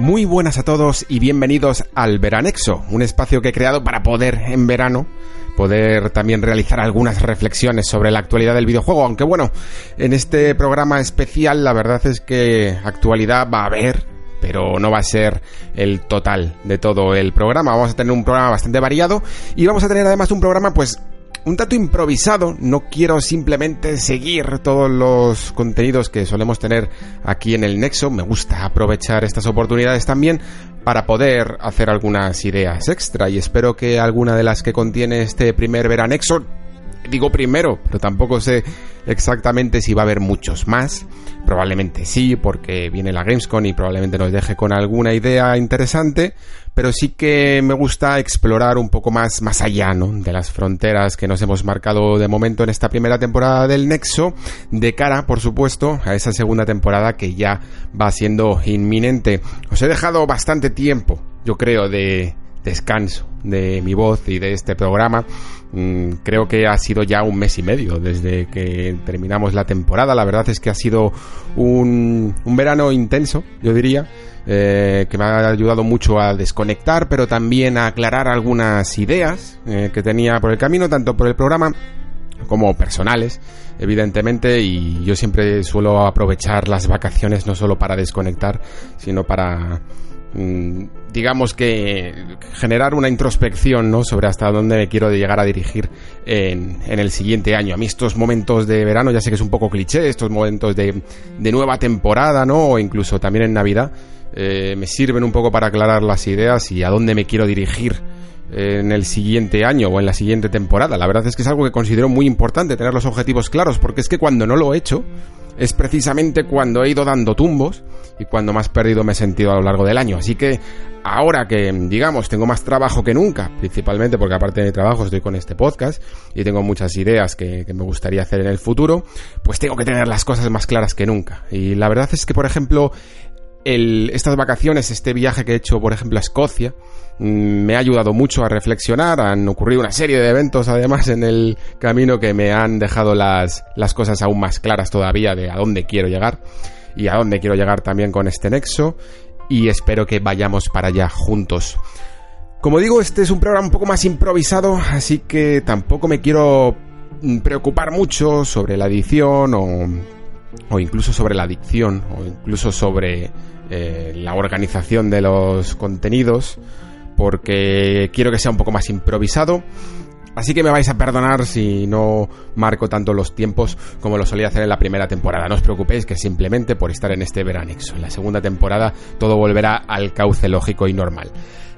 Muy buenas a todos y bienvenidos al Veranexo, un espacio que he creado para poder en verano poder también realizar algunas reflexiones sobre la actualidad del videojuego, aunque bueno, en este programa especial la verdad es que actualidad va a haber, pero no va a ser el total de todo el programa. Vamos a tener un programa bastante variado y vamos a tener además un programa pues un tanto improvisado, no quiero simplemente seguir todos los contenidos que solemos tener aquí en el Nexo, me gusta aprovechar estas oportunidades también para poder hacer algunas ideas extra y espero que alguna de las que contiene este primer veranexo digo primero, pero tampoco sé exactamente si va a haber muchos más. Probablemente sí, porque viene la Gamescom y probablemente nos deje con alguna idea interesante, pero sí que me gusta explorar un poco más más allá, ¿no? de las fronteras que nos hemos marcado de momento en esta primera temporada del Nexo, de cara, por supuesto, a esa segunda temporada que ya va siendo inminente. Os he dejado bastante tiempo, yo creo, de descanso de mi voz y de este programa. Mm, creo que ha sido ya un mes y medio desde que terminamos la temporada. La verdad es que ha sido un, verano intenso, yo diría. Eh, que me ha ayudado mucho a desconectar, pero también a aclarar algunas ideas eh, que tenía por el camino, tanto por el programa como personales, evidentemente, y yo siempre suelo aprovechar las vacaciones no solo para desconectar, sino para digamos que generar una introspección ¿no? sobre hasta dónde me quiero llegar a dirigir en, en, el siguiente año. A mí estos momentos de verano, ya sé que es un poco cliché, estos momentos de, de nueva temporada, ¿no? O incluso también en Navidad, eh, me sirven un poco para aclarar las ideas y a dónde me quiero dirigir en el siguiente año o en la siguiente temporada. La verdad es que es algo que considero muy importante tener los objetivos claros, porque es que cuando no lo he hecho, es precisamente cuando he ido dando tumbos y cuando más perdido me he sentido a lo largo del año. Así que ahora que, digamos, tengo más trabajo que nunca, principalmente porque aparte de mi trabajo estoy con este podcast y tengo muchas ideas que, me gustaría hacer en el futuro, pues tengo que tener las cosas más claras que nunca. Y la verdad es que, por ejemplo, estas vacaciones, este viaje que he hecho, por ejemplo, a Escocia, mm, me ha ayudado mucho a reflexionar. Han ocurrido una serie de eventos, además, en el camino que me han dejado las, las cosas aún más claras todavía de a dónde quiero llegar y a dónde quiero llegar también con este nexo. Y espero que vayamos para allá juntos. Como digo, este es un programa un poco más improvisado, así que tampoco me quiero mm, preocupar mucho sobre la edición o incluso sobre la adicción, o incluso sobre eh, la organización de los contenidos, porque quiero que sea un poco más improvisado. Así que me vais a perdonar si no marco tanto los tiempos como lo solía hacer en la primera temporada. No os preocupéis que simplemente por estar en este veranexo. En la segunda temporada todo volverá al cauce lógico y normal.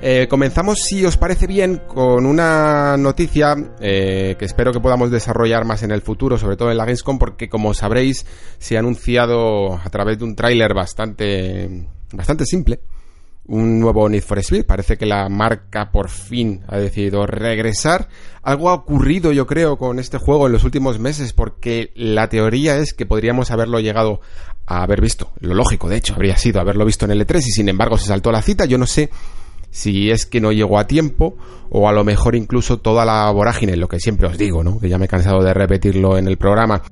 Eh, comenzamos, si os parece bien, con una noticia eh, que espero que podamos desarrollar más en el futuro, sobre todo en la Gamescom, porque como sabréis, se ha anunciado a través de un tráiler bastante, bastante simple un nuevo Need for Speed. Parece que la marca por fin ha decidido regresar. Algo ha ocurrido, yo creo, con este juego en los últimos meses, porque la teoría es que podríamos haberlo llegado a haber visto. Lo lógico, de hecho, habría sido haberlo visto en L3 y sin embargo se saltó la cita. Yo no sé si es que no llegó a tiempo o a lo mejor incluso toda la vorágine, lo que siempre os digo, ¿no? Que ya me he cansado de repetirlo en el programa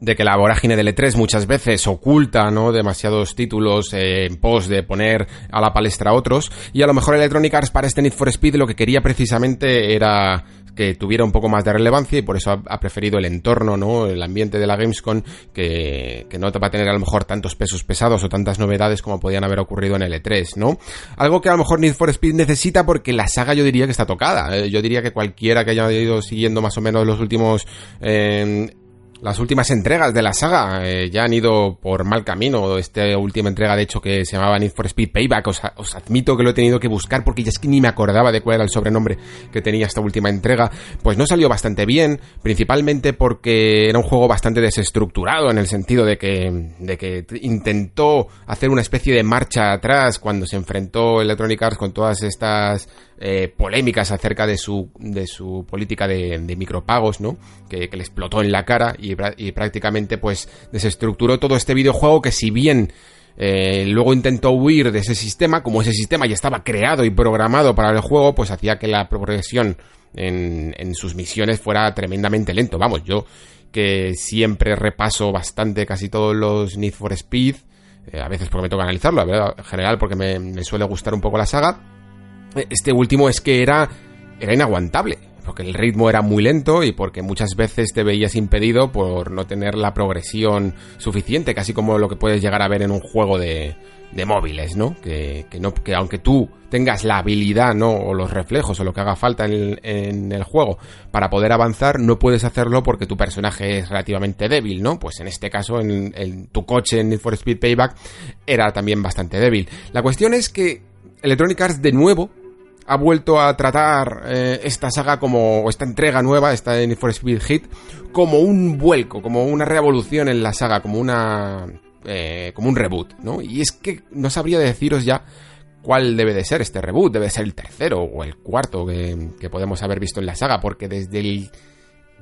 de que la vorágine del E3 muchas veces oculta ¿no? demasiados títulos eh, en pos de poner a la palestra otros y a lo mejor Electronic Arts para este Need for Speed lo que quería precisamente era que tuviera un poco más de relevancia y por eso ha, preferido el entorno, ¿no? El ambiente de la Gamescom que, que no va a tener a lo mejor tantos pesos pesados o tantas novedades como podían haber ocurrido en el E3, ¿no? Algo que a lo mejor Need for Speed necesita porque la saga yo diría que está tocada. Eh, yo diría que cualquiera que haya ido siguiendo más o menos los últimos eh, las últimas entregas de la saga eh, ya han ido por mal camino. Esta última entrega, de hecho, que se llamaba Need for Speed Payback, os, os, admito que lo he tenido que buscar porque ya es que ni me acordaba de cuál era el sobrenombre que tenía esta última entrega. Pues no salió bastante bien, principalmente porque era un juego bastante desestructurado en el sentido de que, de que intentó hacer una especie de marcha atrás cuando se enfrentó Electronic Arts con todas estas eh, polémicas acerca de su, de su política de, micropagos, ¿no? Que, que, le explotó en la cara y, y, prácticamente pues desestructuró todo este videojuego que si bien eh, luego intentó huir de ese sistema, como ese sistema ya estaba creado y programado para el juego, pues hacía que la progresión en, en sus misiones fuera tremendamente lento. Vamos, yo que siempre repaso bastante casi todos los Need for Speed, eh, a veces porque me toca analizarlo, verdad, en general porque me, me suele gustar un poco la saga, este último es que era, era inaguantable, porque el ritmo era muy lento y porque muchas veces te veías impedido por no tener la progresión suficiente, casi como lo que puedes llegar a ver en un juego de, móviles, ¿no? Que, que, no, que aunque tú tengas la habilidad, ¿no? O los reflejos o lo que haga falta en el, en el juego para poder avanzar, no puedes hacerlo porque tu personaje es relativamente débil, ¿no? Pues en este caso, en, en tu coche en Need for Speed Payback era también bastante débil. La cuestión es que Electronic Arts de nuevo ha vuelto a tratar eh, esta saga como esta entrega nueva, esta de Need for Speed Hit, como un vuelco, como una revolución en la saga, como una eh, como un reboot, ¿no? Y es que no sabría deciros ya cuál debe de ser este reboot, debe ser el tercero o el cuarto que podemos haber visto en la saga, porque desde el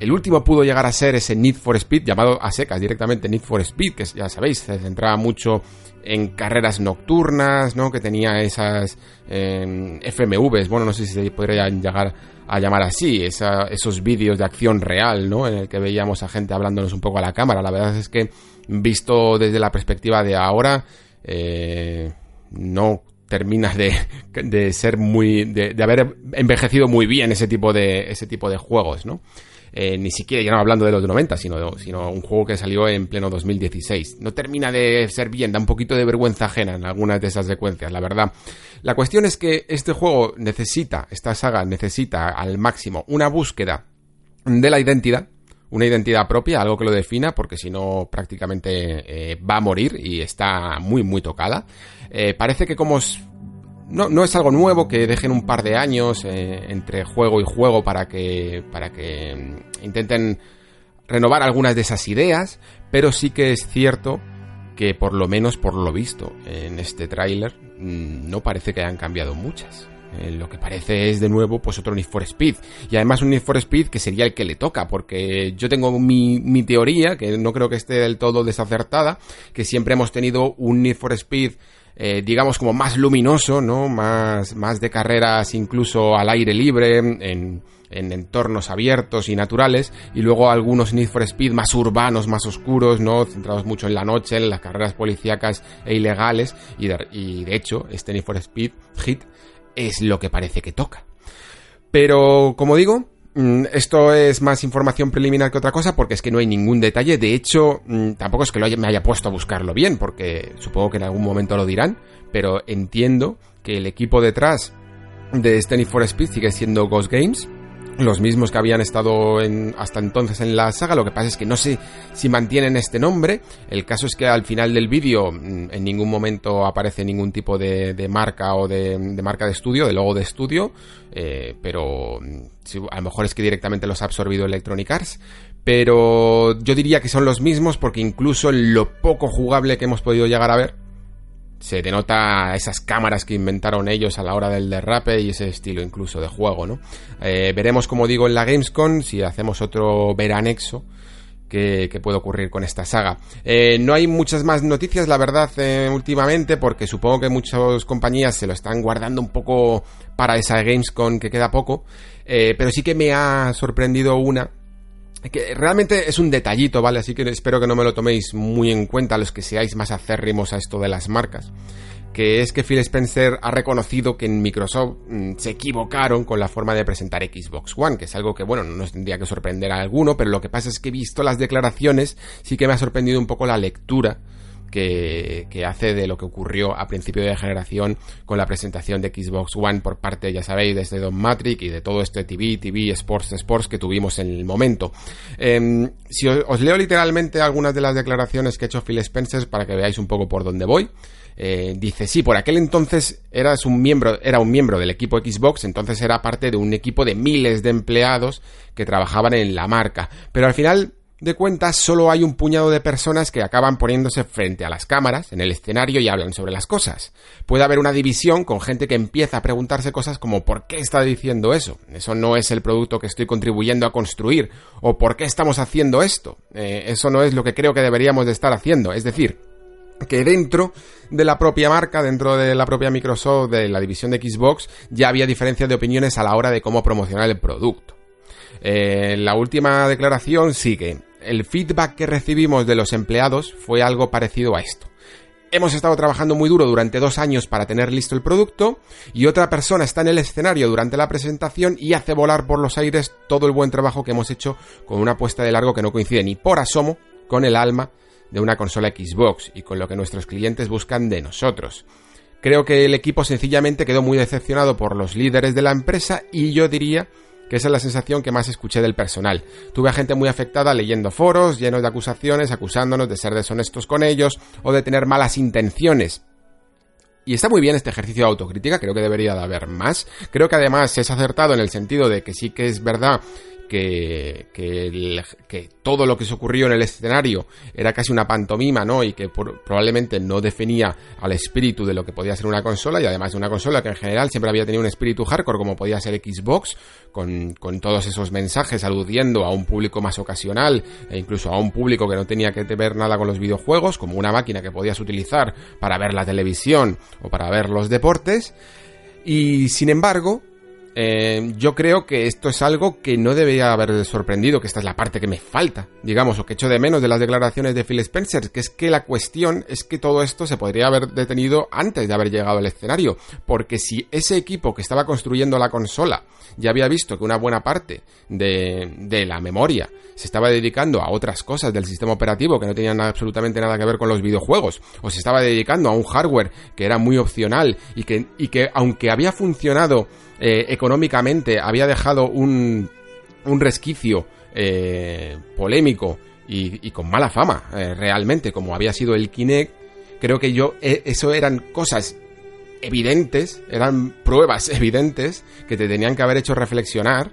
el último pudo llegar a ser ese Need for Speed, llamado a secas directamente Need for Speed, que ya sabéis, se centraba mucho en carreras nocturnas, ¿no? Que tenía esas eh, FMVs, bueno, no sé si se podrían llegar a llamar así, esos vídeos de acción real, ¿no? En el que veíamos a gente hablándonos un poco a la cámara. La verdad es que, visto desde la perspectiva de ahora, eh, no terminas de, de ser muy, de, de haber envejecido muy bien ese tipo de, ese tipo de juegos, ¿no? Eh, ni siquiera ya no hablando de los 90, sino, sino un juego que salió en pleno 2016. No termina de ser bien, da un poquito de vergüenza ajena en algunas de esas secuencias, la verdad. La cuestión es que este juego necesita, esta saga necesita al máximo una búsqueda de la identidad, una identidad propia, algo que lo defina, porque si no prácticamente eh, va a morir y está muy muy tocada. Eh, parece que como no, no es algo nuevo que dejen un par de años eh, entre juego y juego para que, para que mm, intenten renovar algunas de esas ideas, pero sí que es cierto que por lo menos por lo visto en este tráiler mm, no parece que hayan cambiado muchas. Eh, lo que parece es de nuevo pues otro Need for Speed y además un Need for Speed que sería el que le toca porque yo tengo mi, mi teoría que no creo que esté del todo desacertada que siempre hemos tenido un Need for Speed eh, digamos, como más luminoso, ¿no? Más, más de carreras incluso al aire libre, en, en entornos abiertos y naturales, y luego algunos Need for Speed más urbanos, más oscuros, ¿no? Centrados mucho en la noche, en las carreras policíacas e ilegales, y de, y de hecho, este Need for Speed Hit es lo que parece que toca. Pero, como digo, esto es más información preliminar que otra cosa porque es que no hay ningún detalle. De hecho, mm, tampoco es que lo me haya puesto a buscarlo bien porque supongo que en algún momento lo dirán. Pero entiendo que el equipo detrás de Stanley for Speed sigue siendo Ghost Games los mismos que habían estado hasta entonces en la saga, lo que pasa es que no sé si mantienen este nombre, el caso es que al final del vídeo mm, en ningún momento aparece ningún tipo de, marca o de, marca de estudio, de logo de estudio, eh, pero mm, a lo mejor es que directamente los ha absorbido Electronic Arts, pero yo diría que son los mismos porque incluso en lo poco jugable que hemos podido llegar a ver, se denota esas cámaras que inventaron ellos a la hora del derrape y ese estilo incluso de juego, ¿no? Eh, veremos, como digo, en la Gamescom si hacemos otro veranexo que, puede ocurrir con esta saga. Eh, no hay muchas más noticias, la verdad, eh, últimamente, porque supongo que muchas compañías se lo están guardando un poco para esa Gamescom que queda poco, eh, pero sí que me ha sorprendido una que realmente es un detallito, ¿vale? Así que espero que no me lo toméis muy en cuenta los que seáis más acérrimos a esto de las marcas. Que es que Phil Spencer ha reconocido que en Microsoft mm, se equivocaron con la forma de presentar Xbox One, que es algo que, bueno, no nos tendría que sorprender a alguno, pero lo que pasa es que he visto las declaraciones, sí que me ha sorprendido un poco la lectura que, hace de lo que ocurrió a principio de generación con la presentación de Xbox One por parte, ya sabéis, desde Don Matrix y de todo este TV, TV, Sports, Sports que tuvimos en el momento. Eh, si os, os, leo literalmente algunas de las declaraciones que ha hecho Phil Spencer para que veáis un poco por dónde voy. Eh, dice, sí, por aquel entonces eras un miembro, era un miembro del equipo Xbox, entonces era parte de un equipo de miles de empleados que trabajaban en la marca. Pero al final de cuentas solo hay un puñado de personas que acaban poniéndose frente a las cámaras en el escenario y hablan sobre las cosas. Puede haber una división con gente que empieza a preguntarse cosas como ¿por qué está diciendo eso? Eso no es el producto que estoy contribuyendo a construir o ¿por qué estamos haciendo esto? Eh, eso no es lo que creo que deberíamos de estar haciendo. Es decir, que dentro de la propia marca, dentro de la propia Microsoft, de la división de Xbox, ya había diferencias de opiniones a la hora de cómo promocionar el producto. Eh, la última declaración sigue. El feedback que recibimos de los empleados fue algo parecido a esto. Hemos estado trabajando muy duro durante dos años para tener listo el producto y otra persona está en el escenario durante la presentación y hace volar por los aires todo el buen trabajo que hemos hecho con una apuesta de largo que no coincide ni por asomo con el alma de una consola Xbox y con lo que nuestros clientes buscan de nosotros. Creo que el equipo sencillamente quedó muy decepcionado por los líderes de la empresa y yo diría que esa es la sensación que más escuché del personal. Tuve a gente muy afectada leyendo foros llenos de acusaciones, acusándonos de ser deshonestos con ellos o de tener malas intenciones. Y está muy bien este ejercicio de autocrítica, creo que debería de haber más. Creo que además es acertado en el sentido de que sí que es verdad que, que, todo lo que se ocurrió en el escenario era casi una pantomima, ¿no? Y que probablemente no definía al espíritu de lo que podía ser una consola, y además de una consola que en general siempre había tenido un espíritu hardcore, como podía ser Xbox, con, con todos esos mensajes aludiendo a un público más ocasional, e incluso a un público que no tenía que ver nada con los videojuegos, como una máquina que podías utilizar para ver la televisión o para ver los deportes. Y sin embargo, eh, yo creo que esto es algo que no debería haber sorprendido, que esta es la parte que me falta, digamos, o que echo de menos de las declaraciones de Phil Spencer, que es que la cuestión es que todo esto se podría haber detenido antes de haber llegado al escenario, porque si ese equipo que estaba construyendo la consola ya había visto que una buena parte de, de la memoria se estaba dedicando a otras cosas del sistema operativo que no tenían absolutamente nada que ver con los videojuegos, o se estaba dedicando a un hardware que era muy opcional y que, y que aunque había funcionado eh, económicamente había dejado un, un resquicio eh, polémico y, con mala fama, eh, realmente, como había sido el Kinect, creo que yo, eso eran cosas evidentes, eran pruebas evidentes que te tenían que haber hecho reflexionar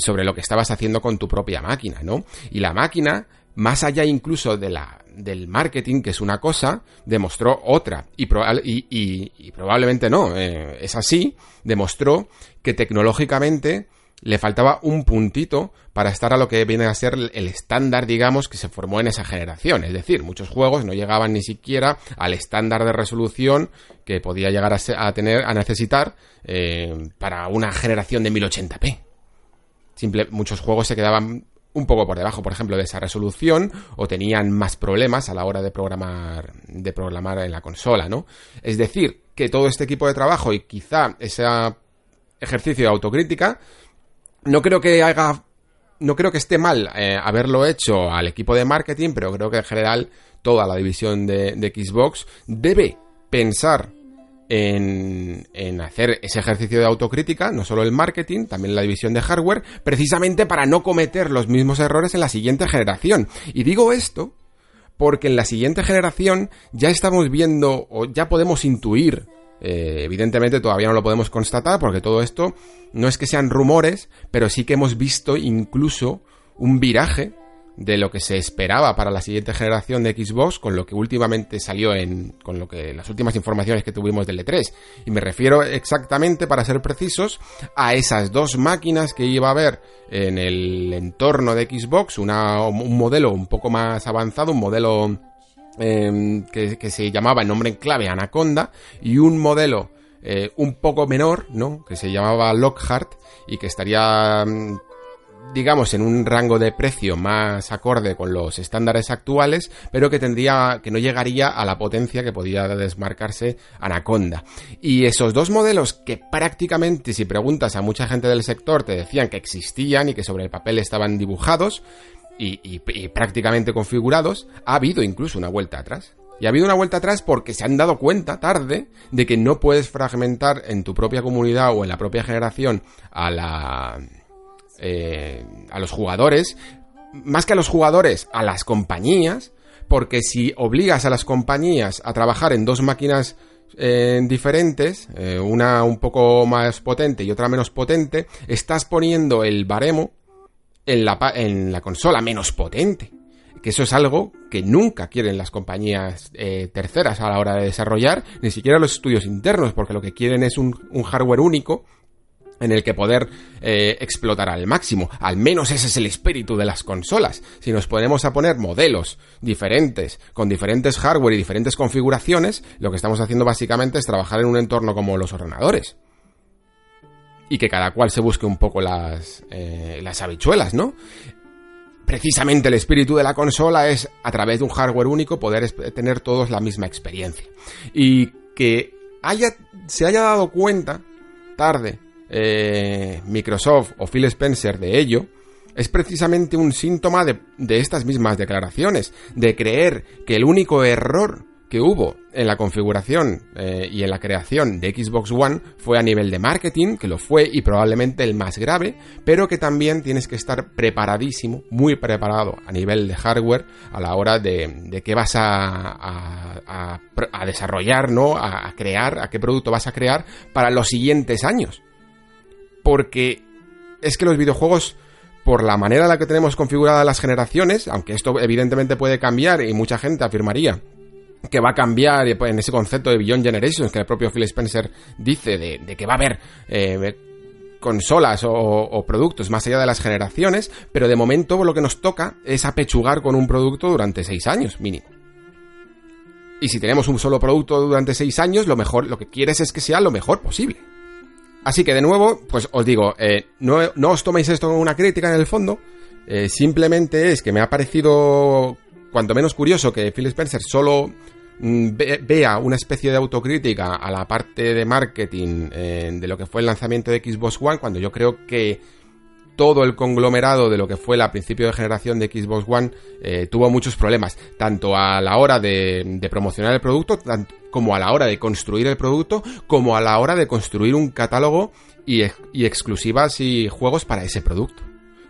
sobre lo que estabas haciendo con tu propia máquina, ¿no? Y la máquina, más allá incluso de la, del marketing, que es una cosa, demostró otra. Y, probablemente no, eh, es así, demostró que tecnológicamente le faltaba un puntito para estar a lo que viene a ser el estándar, digamos, que se formó en esa generación. Es decir, muchos juegos no llegaban ni siquiera al estándar de resolución que podía llegar a, tener, a necesitar eh, para una generación de 1080p. Simple, muchos juegos se quedaban un poco por debajo, por ejemplo, de esa resolución o tenían más problemas a la hora de programar de programar en la consola, ¿no? Es decir, que todo este equipo de trabajo y quizá ese ejercicio de autocrítica no creo que haga no creo que esté mal eh, haberlo hecho al equipo de marketing, pero creo que en general toda la división de, de Xbox debe pensar en, hacer ese ejercicio de autocrítica, no solo el marketing, también la división de hardware, precisamente para no cometer los mismos errores en la siguiente generación. Y digo esto porque en la siguiente generación ya estamos viendo o ya podemos intuir eh, evidentemente todavía no lo podemos constatar porque todo esto no es que sean rumores, pero sí que hemos visto incluso un viraje de lo que se esperaba para la siguiente generación de Xbox con lo que últimamente salió en con lo que las últimas informaciones que tuvimos del E3 y me refiero exactamente para ser precisos a esas dos máquinas que iba a haber en el entorno de Xbox un modelo un poco más avanzado un modelo em, que, se llamaba en nombre en clave Anaconda y un modelo eh, un poco menor, ¿no? Que se llamaba Lockhart y que estaría mm, digamos, en un rango de precio más acorde con los estándares actuales, pero que tendría, que no llegaría a la potencia que podía desmarcarse Anaconda. Y esos dos modelos que prácticamente, si preguntas a mucha gente del sector, te decían que existían y que sobre el papel estaban dibujados y, y prácticamente configurados, ha habido incluso una vuelta atrás. Y ha habido una vuelta atrás porque se han dado cuenta tarde de que no puedes fragmentar en tu propia comunidad o en la propia generación a la... Eh, a los jugadores, más que a los jugadores, a las compañías, porque si obligas a las compañías a trabajar en dos máquinas eh, diferentes, eh, una un poco más potente y otra menos potente, estás poniendo el baremo en la, en la consola menos potente. Que eso es algo que nunca quieren las compañías eh, terceras a la hora de desarrollar, ni siquiera los estudios internos, porque lo que quieren es un, hardware único en el que poder eh, explotar al máximo. Al menos ese es el espíritu de las consolas. Si nos ponemos a poner modelos diferentes, con diferentes hardware y diferentes configuraciones, lo que estamos haciendo básicamente es trabajar en un entorno como los ordenadores. Y que cada cual se busque un poco las, eh, las habichuelas, ¿no? precisamente el espíritu de la consola es a través de un hardware único poder tener todos la misma experiencia. Y que haya, se haya dado cuenta tarde eh, Microsoft o Phil Spencer de ello, es precisamente un síntoma de, estas mismas declaraciones, de creer que el único error que hubo en la configuración eh, y en la creación de Xbox One fue a nivel de marketing, que lo fue y probablemente el más grave, pero que también tienes que estar preparadísimo, muy preparado a nivel de hardware a la hora de, qué vas a, a, desarrollar, ¿no? A crear, a qué producto vas a crear para los siguientes años. Porque es que los videojuegos por la manera en la que tenemos configuradas las generaciones, aunque esto evidentemente puede cambiar y mucha gente afirmaría que va a cambiar en ese concepto de Beyond Generations que el propio Phil Spencer dice de, que va a haber eh, consolas o, productos más allá de las generaciones, pero de momento lo que nos toca es apechugar con un producto durante seis años mínimo. Y si tenemos un solo producto durante seis años, lo mejor, lo que quieres es que sea lo mejor posible. Así que de nuevo, pues os digo, eh, no, os toméis esto como una crítica en el fondo, eh, simplemente es que me ha parecido cuanto menos curioso que Phil Spencer solo mm, vea una especie de autocrítica a la parte de marketing eh, de lo que fue el lanzamiento de Xbox One, cuando yo creo que todo el conglomerado de lo que fue la principio de generación de Xbox One eh, tuvo muchos problemas, tanto a la hora de, promocionar el producto, como a la hora de construir el producto, como a la hora de construir un catálogo y exclusivas y juegos para ese producto.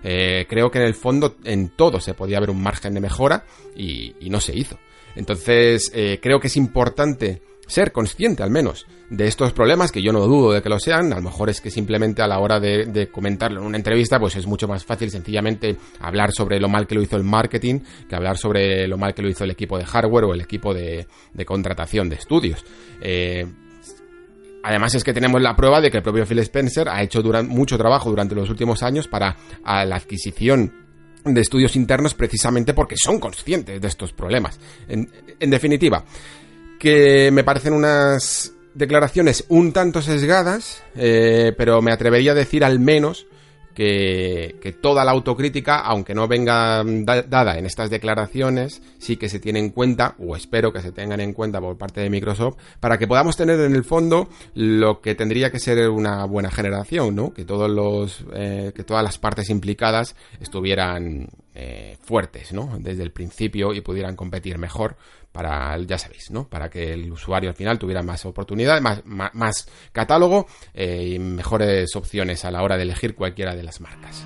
Eh, creo que en el fondo en todo se podía ver un margen de mejora y, no se hizo. Entonces eh, creo que es importante ser consciente al menos de estos problemas, que yo no dudo de que lo sean, a lo mejor es que simplemente a la hora de, comentarlo en una entrevista, pues es mucho más fácil sencillamente hablar sobre lo mal que lo hizo el marketing, que hablar sobre lo mal que lo hizo el equipo de hardware o el equipo de, contratación de estudios. Eh, Además es que tenemos la prueba de que el propio Phil Spencer ha hecho mucho trabajo durante los últimos años para la adquisición de estudios internos precisamente porque son conscientes de estos problemas. En, definitiva, que me parecen unas declaraciones un tanto sesgadas, eh, pero me atrevería a decir al menos que, toda la autocrítica, aunque no venga dada en estas declaraciones, sí que se tiene en cuenta, o espero que se tengan en cuenta por parte de Microsoft, para que podamos tener en el fondo lo que tendría que ser una buena generación, ¿no? Que todos los, eh, que todas las partes implicadas estuvieran eh, fuertes, ¿no? Desde el principio y pudieran competir mejor para, ya sabéis, ¿no? Para que el usuario al final tuviera más oportunidades, más, más, catálogo eh, y mejores opciones a la hora de elegir cualquiera de las marcas.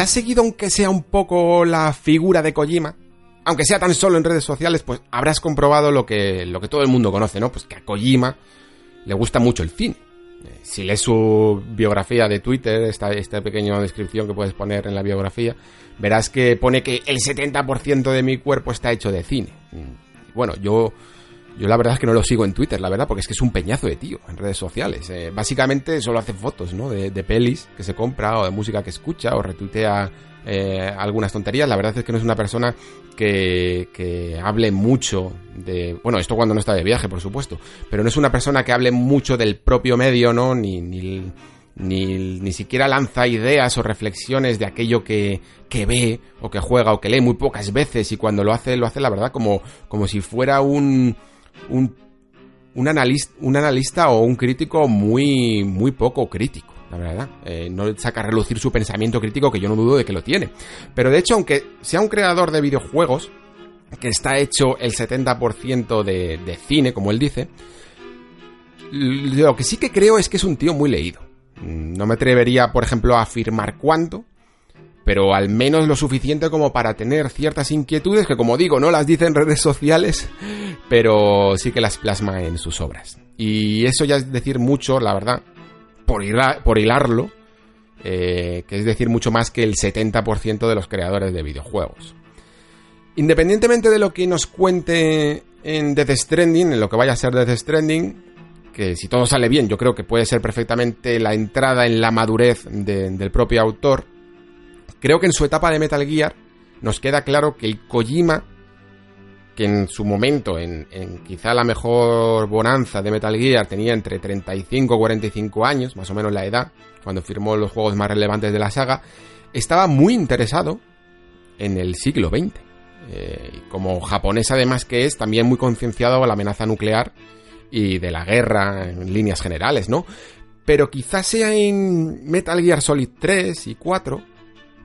Has seguido aunque sea un poco la figura de Kojima, aunque sea tan solo en redes sociales, pues habrás comprobado lo que, lo que todo el mundo conoce, ¿no? Pues que a Kojima le gusta mucho el cine. Eh, si lees su biografía de Twitter, esta, esta pequeña descripción que puedes poner en la biografía, verás que pone que el 70% de mi cuerpo está hecho de cine. Bueno, yo yo la verdad es que no lo sigo en Twitter, la verdad, porque es que es un peñazo de tío en redes sociales. Eh, básicamente solo hace fotos, ¿no? De, pelis que se compra o de música que escucha o retuitea eh, algunas tonterías. La verdad es que no es una persona que, que hable mucho de... Bueno, esto cuando no está de viaje, por supuesto. Pero no es una persona que hable mucho del propio medio, ¿no? Ni... ni ni, ni, siquiera lanza ideas o reflexiones de aquello que, que, ve o que juega o que lee muy pocas veces y cuando lo hace, lo hace la verdad como, como si fuera un, un, un, analista, un analista o un crítico muy, muy poco crítico, la verdad. Eh, no saca a relucir su pensamiento crítico, que yo no dudo de que lo tiene. Pero de hecho, aunque sea un creador de videojuegos, que está hecho el 70% de, de cine, como él dice, lo que sí que creo es que es un tío muy leído. No me atrevería, por ejemplo, a afirmar cuánto, pero al menos lo suficiente como para tener ciertas inquietudes que, como digo, no las dice en redes sociales, pero sí que las plasma en sus obras. Y eso ya es decir mucho, la verdad, por, hilarlo, eh, que es decir mucho más que el 70% de los creadores de videojuegos. Independientemente de lo que nos cuente en Death Stranding, en lo que vaya a ser Death Stranding, que si todo sale bien, yo creo que puede ser perfectamente la entrada en la madurez del propio autor, Creo que en su etapa de Metal Gear nos queda claro que el Kojima, que en su momento, en, quizá la mejor bonanza de Metal Gear, tenía entre 35 y 45 años, más o menos la edad, cuando firmó los juegos más relevantes de la saga, estaba muy interesado en el siglo XX. Eh, como japonés además que es, también muy concienciado a la amenaza nuclear y de la guerra en líneas generales, ¿no? Pero quizás sea en Metal Gear Solid 3 y 4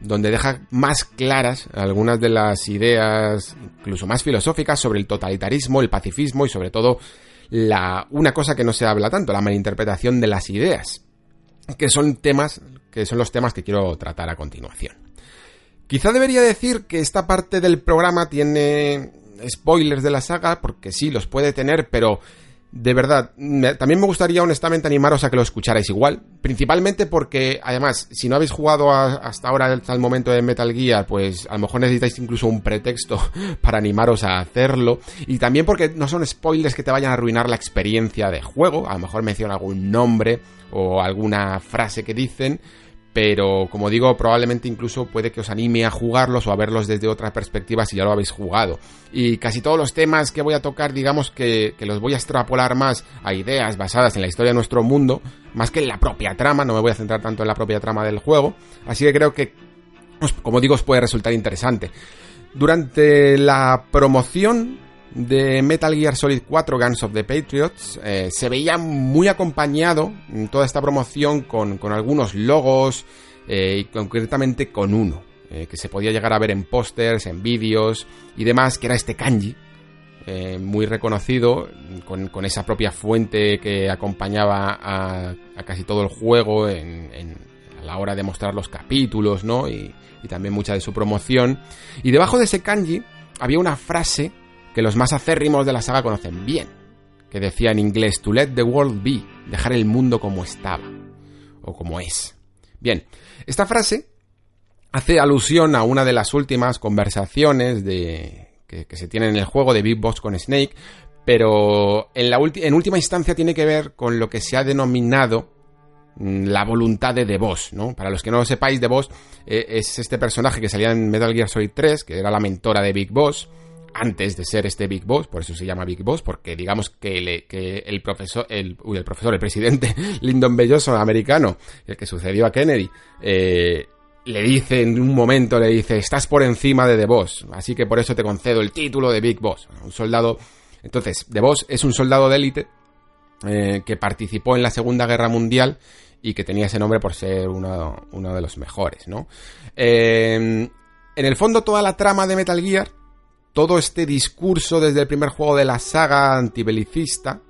donde deja más claras algunas de las ideas, incluso más filosóficas, sobre el totalitarismo, el pacifismo y sobre todo la, una cosa que no se habla tanto, la malinterpretación de las ideas, que son temas, que son los temas que quiero tratar a continuación. Quizá debería decir que esta parte del programa tiene spoilers de la saga, porque sí, los puede tener, pero de verdad, también me gustaría honestamente animaros a que lo escucharais igual, principalmente porque además, si no habéis jugado hasta ahora hasta el momento de Metal Gear, pues a lo mejor necesitáis incluso un pretexto para animaros a hacerlo, y también porque no son spoilers que te vayan a arruinar la experiencia de juego, a lo mejor menciona algún nombre o alguna frase que dicen, pero como digo, probablemente incluso puede que os anime a jugarlos o a verlos desde otra perspectiva si ya lo habéis jugado. Y casi todos los temas que voy a tocar, digamos que, los voy a extrapolar más a ideas basadas en la historia de nuestro mundo, más que en la propia trama, no me voy a centrar tanto en la propia trama del juego, así que creo que, como digo, os puede resultar interesante. Durante la promoción de Metal Gear Solid 4 Guns of the Patriots eh, se veía muy acompañado en toda esta promoción con, algunos logos eh, y concretamente con uno eh, que se podía llegar a ver en pósters, en vídeos y demás, que era este kanji, muy reconocido, con, esa propia fuente que acompañaba a, casi todo el juego en, a la hora de mostrar los capítulos, ¿no? Y, y también mucha de su promoción. Y debajo de ese kanji había una frase que los más acérrimos de la saga conocen bien, que decía en inglés To let the world be, dejar el mundo como estaba, o como es. Bien, esta frase hace alusión a una de las últimas conversaciones de, que, se tienen en el juego de Big Boss con Snake, pero en, última instancia tiene que ver con lo que se ha denominado mm, la voluntad de The Boss, ¿no? Para los que no lo sepáis, The Boss eh, es este personaje que salía en Metal Gear Solid 3, que era la mentora de Big Boss, antes de ser este Big Boss, por eso se llama Big Boss, porque digamos que, el profesor, el, profesor, el presidente Lyndon Belloso americano, el que sucedió a Kennedy, eh, le dice en un momento, le dice, estás por encima de The Boss, así que por eso te concedo el título de Big Boss. Un soldado, entonces, The Boss es un soldado de élite eh, que participó en la Segunda Guerra Mundial y que tenía ese nombre por ser uno, de los mejores, ¿no? Eh, en el fondo, toda la trama de Metal Gear todo este discurso desde el primer juego de la saga antibelicista,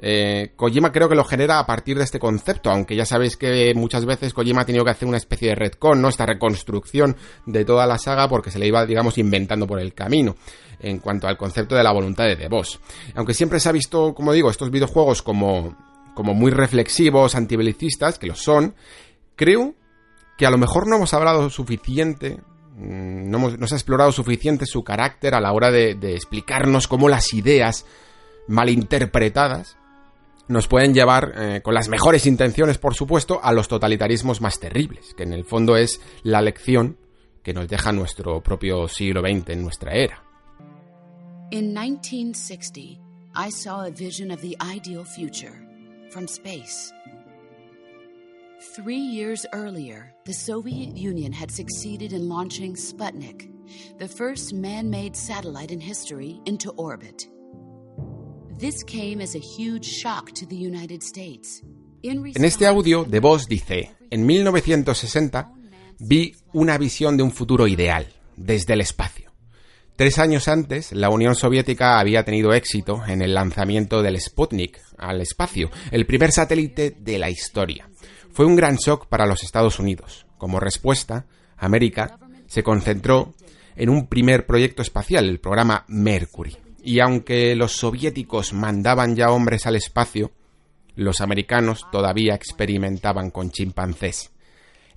eh, Kojima creo que lo genera a partir de este concepto, aunque ya sabéis que muchas veces Kojima ha tenido que hacer una especie de retcon, ¿no? Esta reconstrucción de toda la saga porque se le iba, digamos, inventando por el camino en cuanto al concepto de la voluntad de The Boss. Aunque siempre se ha visto, como digo, estos videojuegos como como muy reflexivos, antibelicistas, que lo son, creo que a lo mejor no hemos hablado suficiente, no, hemos, se ha explorado suficiente su carácter a la hora de, de explicarnos cómo las ideas malinterpretadas nos pueden llevar, eh, con las mejores intenciones, por supuesto, a los totalitarismos más terribles, que en el fondo es la lección que nos deja nuestro propio siglo XX en nuestra era. In 1960, I saw a vision of the ideal future from space. Three years earlier, the Soviet Union had succeeded in launching Sputnik, the first man made satellite in history, into orbit. En este audio, de voz dice, en 1960 vi una visión de un futuro ideal, desde el espacio. Tres años antes, la Unión Soviética había tenido éxito en el lanzamiento del Sputnik al espacio, el primer satélite de la historia. Fue un gran shock para los Estados Unidos. Como respuesta, América se concentró en un primer proyecto espacial, el programa Mercury y aunque los soviéticos mandaban ya hombres al espacio, los americanos todavía experimentaban con chimpancés.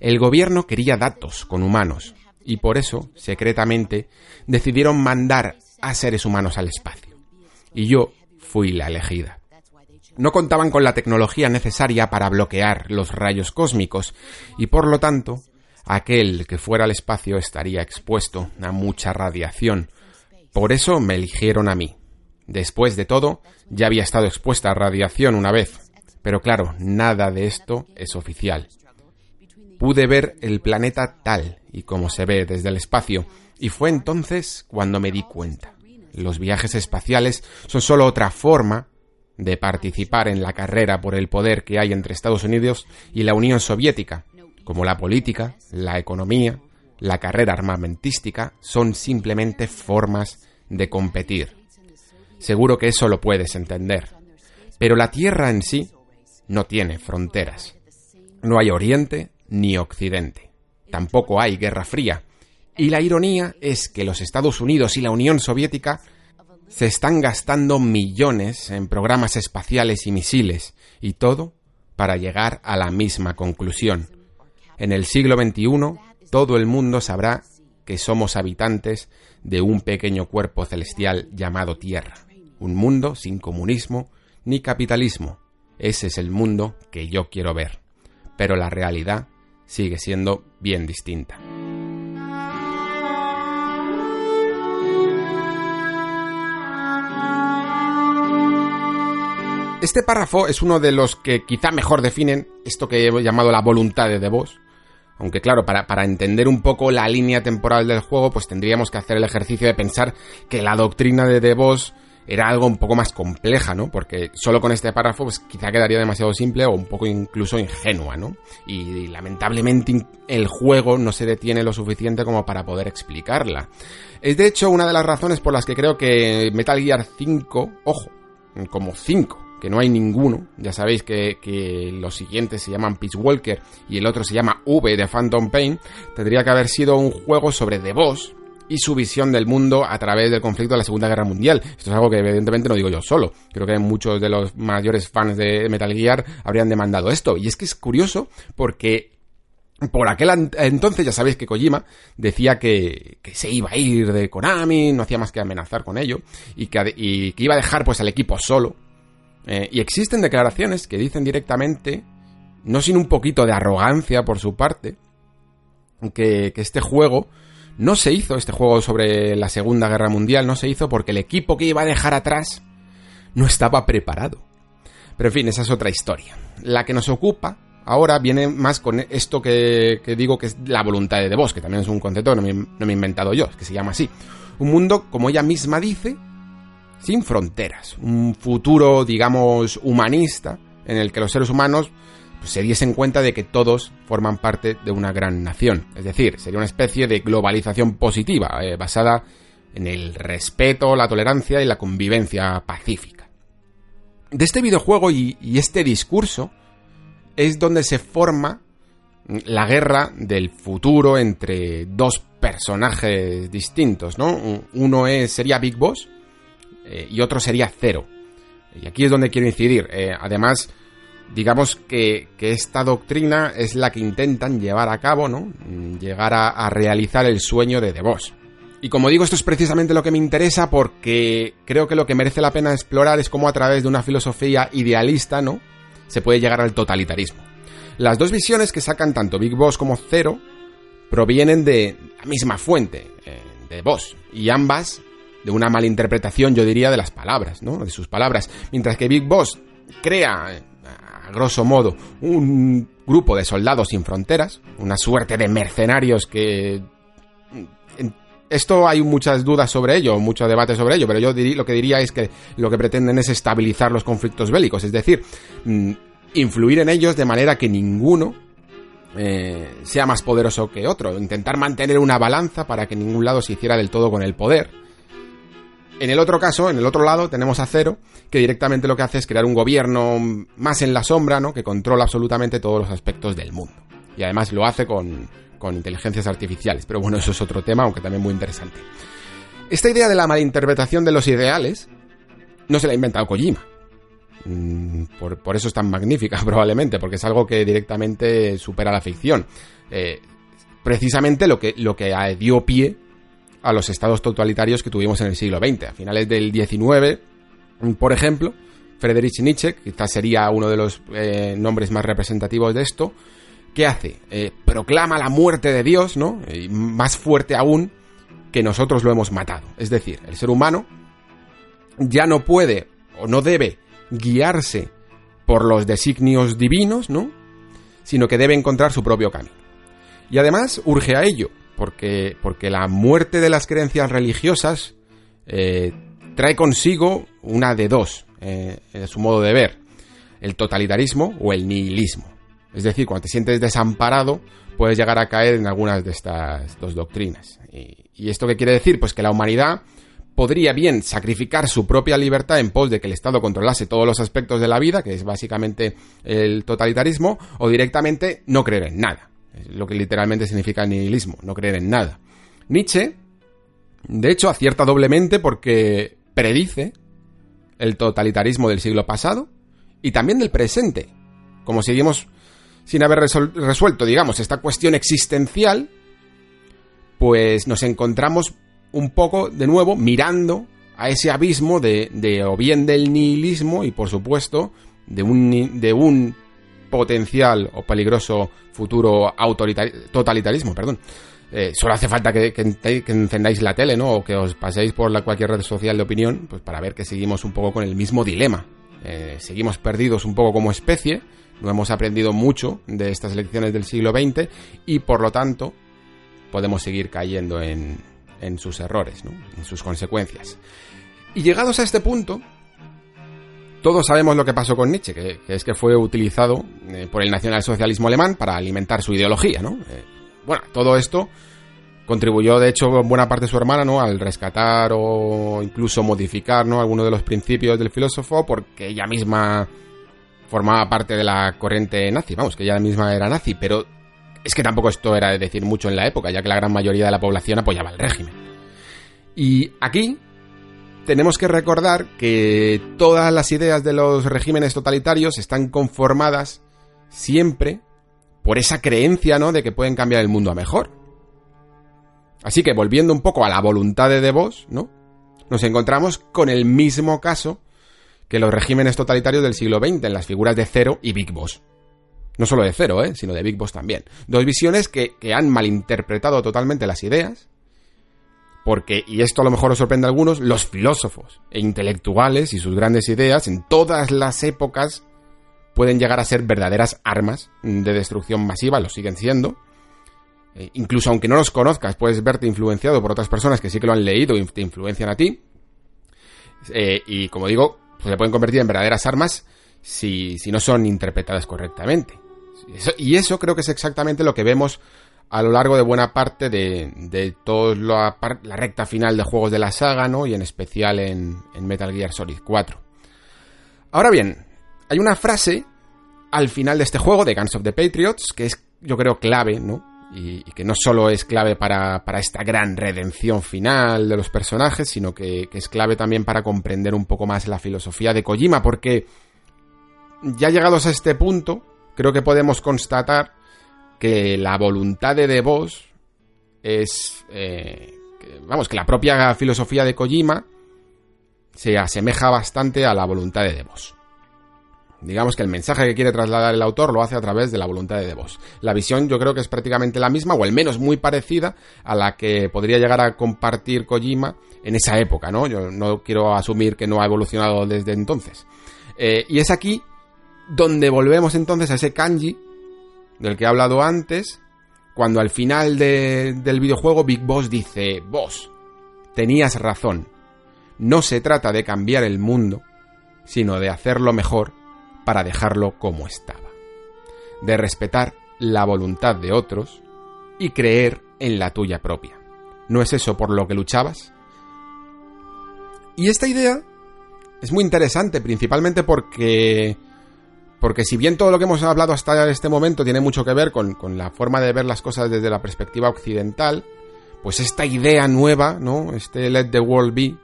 El gobierno quería datos con humanos y por eso, secretamente, decidieron mandar a seres humanos al espacio. Y yo fui la elegida. No contaban con la tecnología necesaria para bloquear los rayos cósmicos y por lo tanto, aquel que fuera al espacio estaría expuesto a mucha radiación, por eso me eligieron a mí. Después de todo, ya había estado expuesta a radiación una vez. Pero claro, nada de esto es oficial. Pude ver el planeta tal y como se ve desde el espacio, y fue entonces cuando me di cuenta. Los viajes espaciales son solo otra forma de participar en la carrera por el poder que hay entre Estados Unidos y la Unión Soviética, como la política, la economía, la carrera armamentística son simplemente formas de competir. Seguro que eso lo puedes entender. Pero la Tierra en sí no tiene fronteras. No hay Oriente ni Occidente. Tampoco hay Guerra Fría. Y la ironía es que los Estados Unidos y la Unión Soviética se están gastando millones en programas espaciales y misiles, y todo para llegar a la misma conclusión. En el siglo XXI todo el mundo sabrá que somos habitantes de un pequeño cuerpo celestial llamado Tierra. Un mundo sin comunismo ni capitalismo. Ese es el mundo que yo quiero ver. Pero la realidad sigue siendo bien distinta. Este párrafo es uno de los que quizá mejor definen esto que he llamado la voluntad de Vos. Aunque claro, para, para, entender un poco la línea temporal del juego, pues tendríamos que hacer el ejercicio de pensar que la doctrina de DeVos era algo un poco más compleja, ¿no? Porque solo con este párrafo, pues quizá quedaría demasiado simple o un poco incluso ingenua, ¿no? Y, lamentablemente el juego no se detiene lo suficiente como para poder explicarla. Es de hecho una de las razones por las que creo que Metal Gear 5, ojo, como 5, que no hay ninguno. Ya sabéis que, los siguientes se llaman Peace Walker y el otro se llama V de Phantom Pain. Tendría que haber sido un juego sobre The Boss y su visión del mundo a través del conflicto de la Segunda Guerra Mundial. Esto es algo que evidentemente no digo yo solo. Creo que muchos de los mayores fans de Metal Gear habrían demandado esto. Y es que es curioso porque por aquel entonces ya sabéis que Kojima decía que, que, se iba a ir de Konami, no hacía más que amenazar con ello, y que, y que iba a dejar pues al equipo solo, eh, y existen declaraciones que dicen directamente, no sin un poquito de arrogancia por su parte, que, que este juego no se hizo, este juego sobre la Segunda Guerra Mundial, no se hizo porque el equipo que iba a dejar atrás no estaba preparado. Pero en fin, esa es otra historia. La que nos ocupa ahora viene más con esto que, que digo que es la voluntad de Vos, que también es un concepto que no me, no me he inventado yo, que se llama así. Un mundo, como ella misma dice, sin fronteras, un futuro, digamos, humanista, en el que los seres humanos pues, se diesen cuenta de que todos forman parte de una gran nación. Es decir, sería una especie de globalización positiva, eh, basada en el respeto, la tolerancia y la convivencia pacífica. De este videojuego y, y este discurso es donde se forma la guerra del futuro entre dos personajes distintos, ¿no? Uno es, sería Big Boss, eh, y otro sería cero. Y aquí es donde quiero incidir. Eh, además, digamos que, esta doctrina es la que intentan llevar a cabo, ¿no? Mm, llegar a, realizar el sueño de Boss. Y como digo, esto es precisamente lo que me interesa porque creo que lo que merece la pena explorar es cómo a través de una filosofía idealista, ¿no? Se puede llegar al totalitarismo. Las dos visiones que sacan tanto Big Boss como Zero provienen de la misma fuente, eh, de Boss, y ambas de una malinterpretación, yo diría, de las palabras, ¿no? De sus palabras. Mientras que Big Boss crea grosso modo, un grupo de soldados sin fronteras, una suerte de mercenarios que... Esto hay muchas dudas sobre ello, mucho debate sobre ello, pero yo lo que diría es que lo que pretenden es estabilizar los conflictos bélicos, es decir, mm, influir en ellos de manera que ninguno eh, sea más poderoso que otro, intentar mantener una balanza para que ningún lado se hiciera del todo con el poder en el otro caso, en el otro lado, tenemos a Cero, que directamente lo que hace es crear un gobierno más en la sombra, ¿no? Que controla absolutamente todos los aspectos del mundo. Y además lo hace con, con inteligencias artificiales. Pero bueno, eso es otro tema, aunque también muy interesante. Esta idea de la malinterpretación de los ideales no se la ha inventado Kojima. Mm, por, eso es tan magnífica, probablemente, porque es algo que directamente supera la ficción. Eh, precisamente lo que, lo que dio pie a los estados totalitarios que tuvimos en el siglo XX. A finales del XIX, por ejemplo, Friedrich Nietzsche, quizás sería uno de los eh, nombres más representativos de esto, ¿qué hace? Eh, proclama la muerte de Dios, ¿no? Y más fuerte aún que nosotros lo hemos matado. Es decir, el ser humano ya no puede o no debe guiarse por los designios divinos, ¿no? Sino que debe encontrar su propio camino. Y además urge a ello, porque, porque la muerte de las creencias religiosas eh, trae consigo una de dos, eh, en su modo de ver, el totalitarismo o el nihilismo. Es decir, cuando te sientes desamparado, puedes llegar a caer en algunas de estas dos doctrinas. Y, y esto qué quiere decir? Pues que la humanidad podría bien sacrificar su propia libertad en pos de que el Estado controlase todos los aspectos de la vida, que es básicamente el totalitarismo, o directamente no creer en nada lo que literalmente significa nihilismo, no creer en nada. Nietzsche, de hecho, acierta doblemente porque predice el totalitarismo del siglo pasado y también del presente. Como seguimos sin haber resuelto, digamos, esta cuestión existencial, pues nos encontramos un poco de nuevo mirando a ese abismo de, de o bien del nihilismo y por supuesto de un, de un potencial o peligroso futuro totalitarismo, perdón. Eh, solo hace falta que, encendáis la tele, ¿no? O que os paséis por la, cualquier red social de opinión, pues para ver que seguimos un poco con el mismo dilema. Eh, seguimos perdidos un poco como especie, no hemos aprendido mucho de estas lecciones del siglo XX y por lo tanto podemos seguir cayendo en, en sus errores, ¿no? En sus consecuencias. Y llegados a este punto, todos sabemos lo que pasó con Nietzsche, que, es que fue utilizado eh, por el nacionalsocialismo alemán para alimentar su ideología, ¿no? Eh, bueno, todo esto contribuyó, de hecho, buena parte de su hermana, ¿no? Al rescatar o incluso modificar, ¿no? Algunos de los principios del filósofo, porque ella misma formaba parte de la corriente nazi, vamos, que ella misma era nazi, pero es que tampoco esto era de decir mucho en la época, ya que la gran mayoría de la población apoyaba el régimen. Y aquí tenemos que recordar que todas las ideas de los regímenes totalitarios están conformadas siempre por esa creencia, ¿no? De que pueden cambiar el mundo a mejor. Así que volviendo un poco a la voluntad de De ¿no? Nos encontramos con el mismo caso que los regímenes totalitarios del siglo XX en las figuras de Cero y Big Boss. No solo de Cero, ¿eh? sino de Big Boss también. Dos visiones que, que han malinterpretado totalmente las ideas porque, y esto a lo mejor os sorprende a algunos, los filósofos e intelectuales y sus grandes ideas en todas las épocas pueden llegar a ser verdaderas armas de destrucción masiva, lo siguen siendo. Eh, incluso aunque no los conozcas, puedes verte influenciado por otras personas que sí que lo han leído y te influencian a ti. Eh, y como digo, pues se pueden convertir en verdaderas armas si, si no son interpretadas correctamente. y eso creo que es exactamente lo que vemos a lo largo de buena parte de, de toda la, recta final de juegos de la saga, ¿no? Y en especial en, Metal Gear Solid 4. Ahora bien, hay una frase al final de este juego, de Guns of the Patriots, que es, yo creo, clave, ¿no? Y, que no solo es clave para, para, esta gran redención final de los personajes, sino que, que es clave también para comprender un poco más la filosofía de Kojima, porque ya llegados a este punto, creo que podemos constatar que la voluntad de Boss es... Eh, vamos, que la propia filosofía de Kojima se asemeja bastante a la voluntad de Boss. Digamos que el mensaje que quiere trasladar el autor lo hace a través de la voluntad de The La visión yo creo que es prácticamente la misma, o al menos muy parecida a la que podría llegar a compartir Kojima en esa época, ¿no? Yo no quiero asumir que no ha evolucionado desde entonces. Eh, y es aquí donde volvemos entonces a ese kanji del que he hablado antes, cuando al final del videojuego Big Boss dice, Boss, tenías razón, no se trata de cambiar el mundo, sino de hacerlo mejor para dejarlo como estaba. De respetar la voluntad de otros y creer en la tuya propia. ¿No es eso por lo que luchabas? Y esta idea es muy interesante, principalmente porque. Porque si bien todo lo que hemos hablado hasta este momento tiene mucho que ver con, la forma de ver las cosas desde la perspectiva occidental, pues esta idea nueva, ¿no? Este Let the World Be,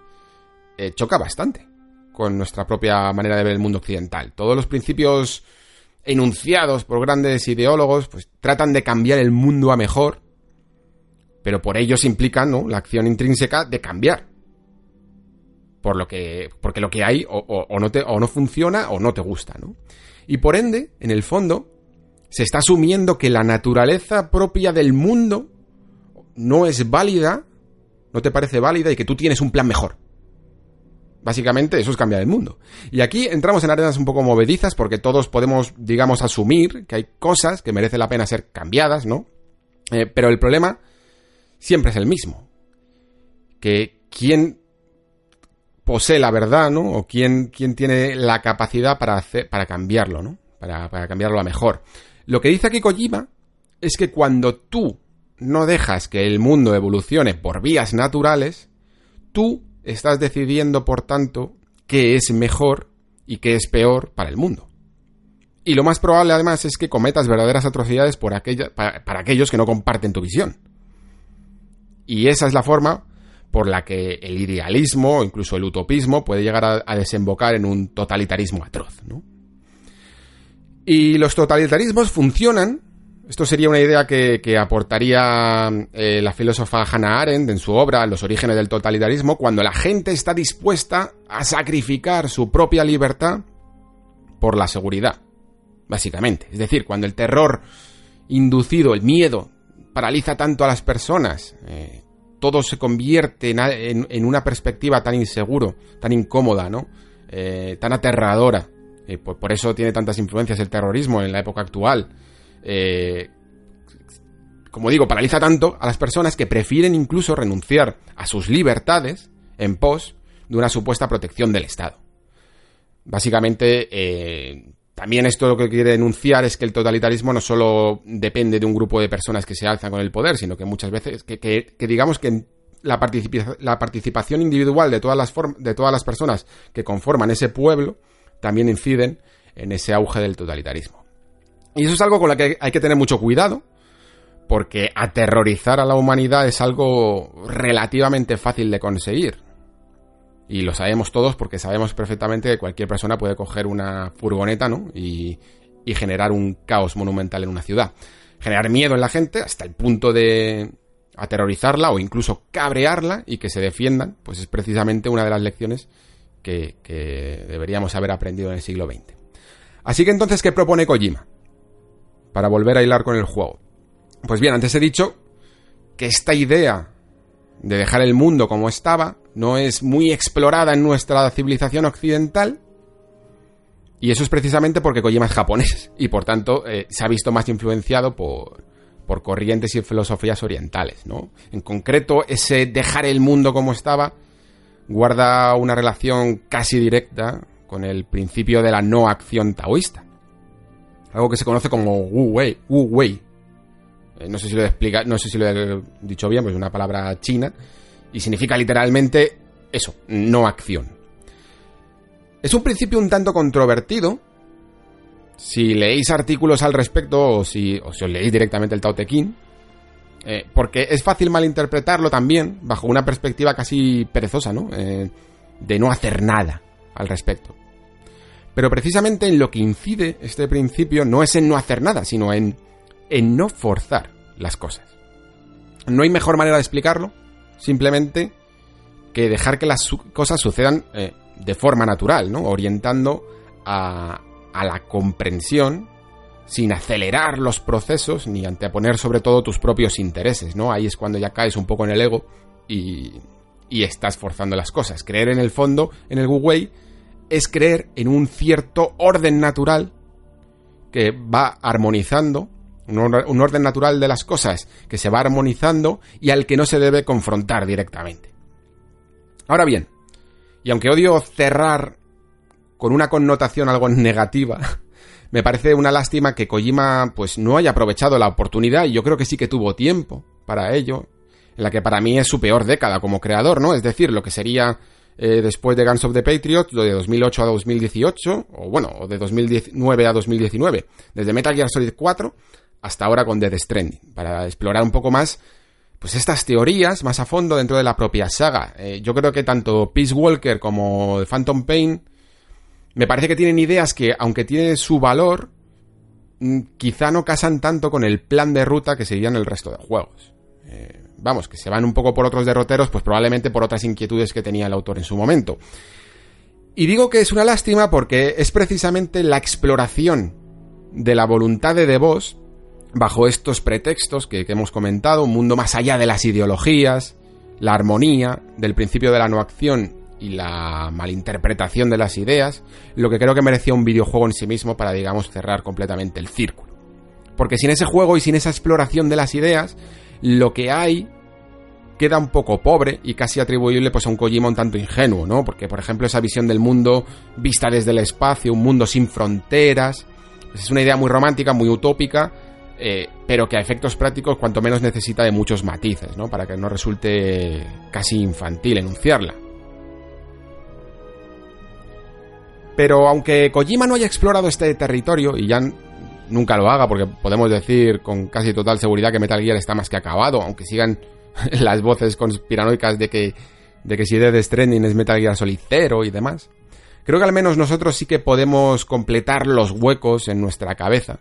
eh, choca bastante con nuestra propia manera de ver el mundo occidental. Todos los principios enunciados por grandes ideólogos, pues tratan de cambiar el mundo a mejor, pero por ello se implica, ¿no? La acción intrínseca de cambiar. Por lo que, porque lo que hay o, no te, o no funciona o no te gusta, ¿no? Y por ende, en el fondo, se está asumiendo que la naturaleza propia del mundo no es válida, no te parece válida y que tú tienes un plan mejor. Básicamente eso es cambiar el mundo. Y aquí entramos en arenas un poco movedizas porque todos podemos, digamos, asumir que hay cosas que merece la pena ser cambiadas, ¿no? Eh, pero el problema siempre es el mismo. Que quién posee la verdad, ¿no? O quién, quién tiene la capacidad para, hacer, para cambiarlo, ¿no? Para, para cambiarlo a mejor. Lo que dice aquí Kojima es que cuando tú no dejas que el mundo evolucione por vías naturales, tú estás decidiendo, por tanto, qué es mejor y qué es peor para el mundo. Y lo más probable, además, es que cometas verdaderas atrocidades por aquella, para, aquellos que no comparten tu visión. Y esa es la forma por la que el idealismo incluso el utopismo puede llegar a, desembocar en un totalitarismo atroz. Y los totalitarismos funcionan esto sería una idea que, aportaría eh, la filósofa Hannah Arendt en su obra Los orígenes del totalitarismo, cuando la gente está dispuesta a sacrificar su propia libertad por la seguridad, básicamente. Es decir, cuando el terror inducido, el miedo, paraliza tanto a las personas, eh, todo se convierte en, una perspectiva tan inseguro, tan incómoda, ¿no? Eh, tan aterradora. Por, por eso tiene tantas influencias el terrorismo en la época actual eh, como digo, paraliza tanto a las personas que prefieren incluso renunciar a sus libertades en pos de una supuesta protección del Estado. Básicamente, eh, también esto lo que quiere denunciar es que el totalitarismo no solo depende de un grupo de personas que se alzan con el poder, sino que muchas veces, que, digamos que la, participación individual de todas, las de todas las personas que conforman ese pueblo también inciden en ese auge del totalitarismo. Y eso es algo con lo que hay que tener mucho cuidado, porque aterrorizar a la humanidad es algo relativamente fácil de conseguir. Y lo sabemos todos porque sabemos perfectamente que cualquier persona puede coger una furgoneta, ¿no? Y, y generar un caos monumental en una ciudad. Generar miedo en la gente hasta el punto de aterrorizarla o incluso cabrearla y que se defiendan, pues es precisamente una de las lecciones que, que deberíamos haber aprendido en el siglo XX. Así que entonces, ¿qué propone Kojima? para volver a hilar con el juego. Pues bien, antes he dicho que esta idea de dejar el mundo como estaba no es muy explorada en nuestra civilización occidental. Y eso es precisamente porque Kojima es japonés y por tanto eh, se ha visto más influenciado por, por corrientes y filosofías orientales, ¿no? En concreto, ese dejar el mundo como estaba guarda una relación casi directa con el principio de la no acción taoísta algo que se conoce como Wu Wei. Wu Wei. Eh, no sé si lo he explicado, no sé si lo he dicho bien, pues es una palabra china y significa literalmente eso, no acción. Es un principio un tanto controvertido. Si leéis artículos al respecto o si, os leéis directamente el Tao Te eh, porque es fácil malinterpretarlo también bajo una perspectiva casi perezosa, ¿no? Eh, de no hacer nada al respecto. Pero precisamente en lo que incide este principio no es en no hacer nada, sino en, en no forzar las cosas. No hay mejor manera de explicarlo, simplemente que dejar que las cosas sucedan eh, de forma natural, ¿no? Orientando a, la comprensión sin acelerar los procesos ni anteponer sobre todo tus propios intereses, ¿no? Ahí es cuando ya caes un poco en el ego y, y estás forzando las cosas. Creer en el fondo, en el Wu es creer en un cierto orden natural que va armonizando, un orden natural de las cosas que se va armonizando y al que no se debe confrontar directamente. Ahora bien, y aunque odio cerrar con una connotación algo negativa, me parece una lástima que Kojima pues no haya aprovechado la oportunidad y yo creo que sí que tuvo tiempo para ello, en la que para mí es su peor década como creador, ¿no? Es decir, lo que sería eh, después de Guns of the Patriot, lo de 2008 a 2018, o bueno, o de 2019 a 2019, desde Metal Gear Solid 4 hasta ahora con Dead Stranding, para explorar un poco más pues estas teorías más a fondo dentro de la propia saga. Eh, yo creo que tanto Peace Walker como Phantom Pain me parece que tienen ideas que, aunque tienen su valor, mm, quizá no casan tanto con el plan de ruta que seguían el resto de juegos. Eh, vamos, que se van un poco por otros derroteros, pues probablemente por otras inquietudes que tenía el autor en su momento. Y digo que es una lástima porque es precisamente la exploración de la voluntad de The Boss, bajo estos pretextos que, hemos comentado, un mundo más allá de las ideologías, la armonía, del principio de la no acción y la malinterpretación de las ideas, lo que creo que merecía un videojuego en sí mismo para, digamos, cerrar completamente el círculo. Porque sin ese juego y sin esa exploración de las ideas, lo que hay queda un poco pobre y casi atribuible pues a un Kojima un tanto ingenuo, ¿no? Porque, por ejemplo, esa visión del mundo vista desde el espacio, un mundo sin fronteras, pues es una idea muy romántica, muy utópica, eh, pero que a efectos prácticos cuanto menos necesita de muchos matices, ¿no? Para que no resulte casi infantil enunciarla. Pero aunque Kojima no haya explorado este territorio, y ya nunca lo haga, porque podemos decir con casi total seguridad que Metal Gear está más que acabado, aunque sigan las voces conspiranoicas de que, de que si Death Stranding es Metal Gear Solid 0 y demás. Creo que al menos nosotros sí que podemos completar los huecos en nuestra cabeza.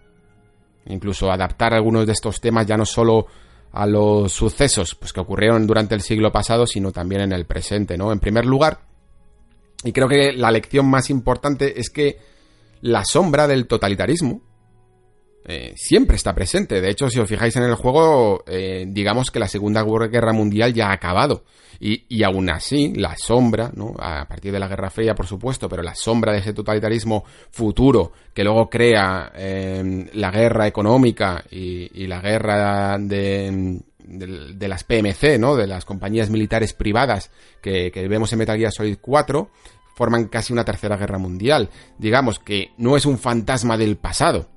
Incluso adaptar algunos de estos temas ya no solo a los sucesos pues, que ocurrieron durante el siglo pasado, sino también en el presente, ¿no? En primer lugar, y creo que la lección más importante es que la sombra del totalitarismo eh, siempre está presente. De hecho, si os fijáis en el juego, eh, digamos que la Segunda Guerra Mundial ya ha acabado. Y, y, aún así, la sombra, ¿no? A partir de la Guerra Fría, por supuesto, pero la sombra de ese totalitarismo futuro que luego crea eh, la guerra económica y, la guerra de, de, las PMC, ¿no? De las compañías militares privadas que, que vemos en Metal Gear Solid 4, forman casi una tercera guerra mundial. Digamos que no es un fantasma del pasado.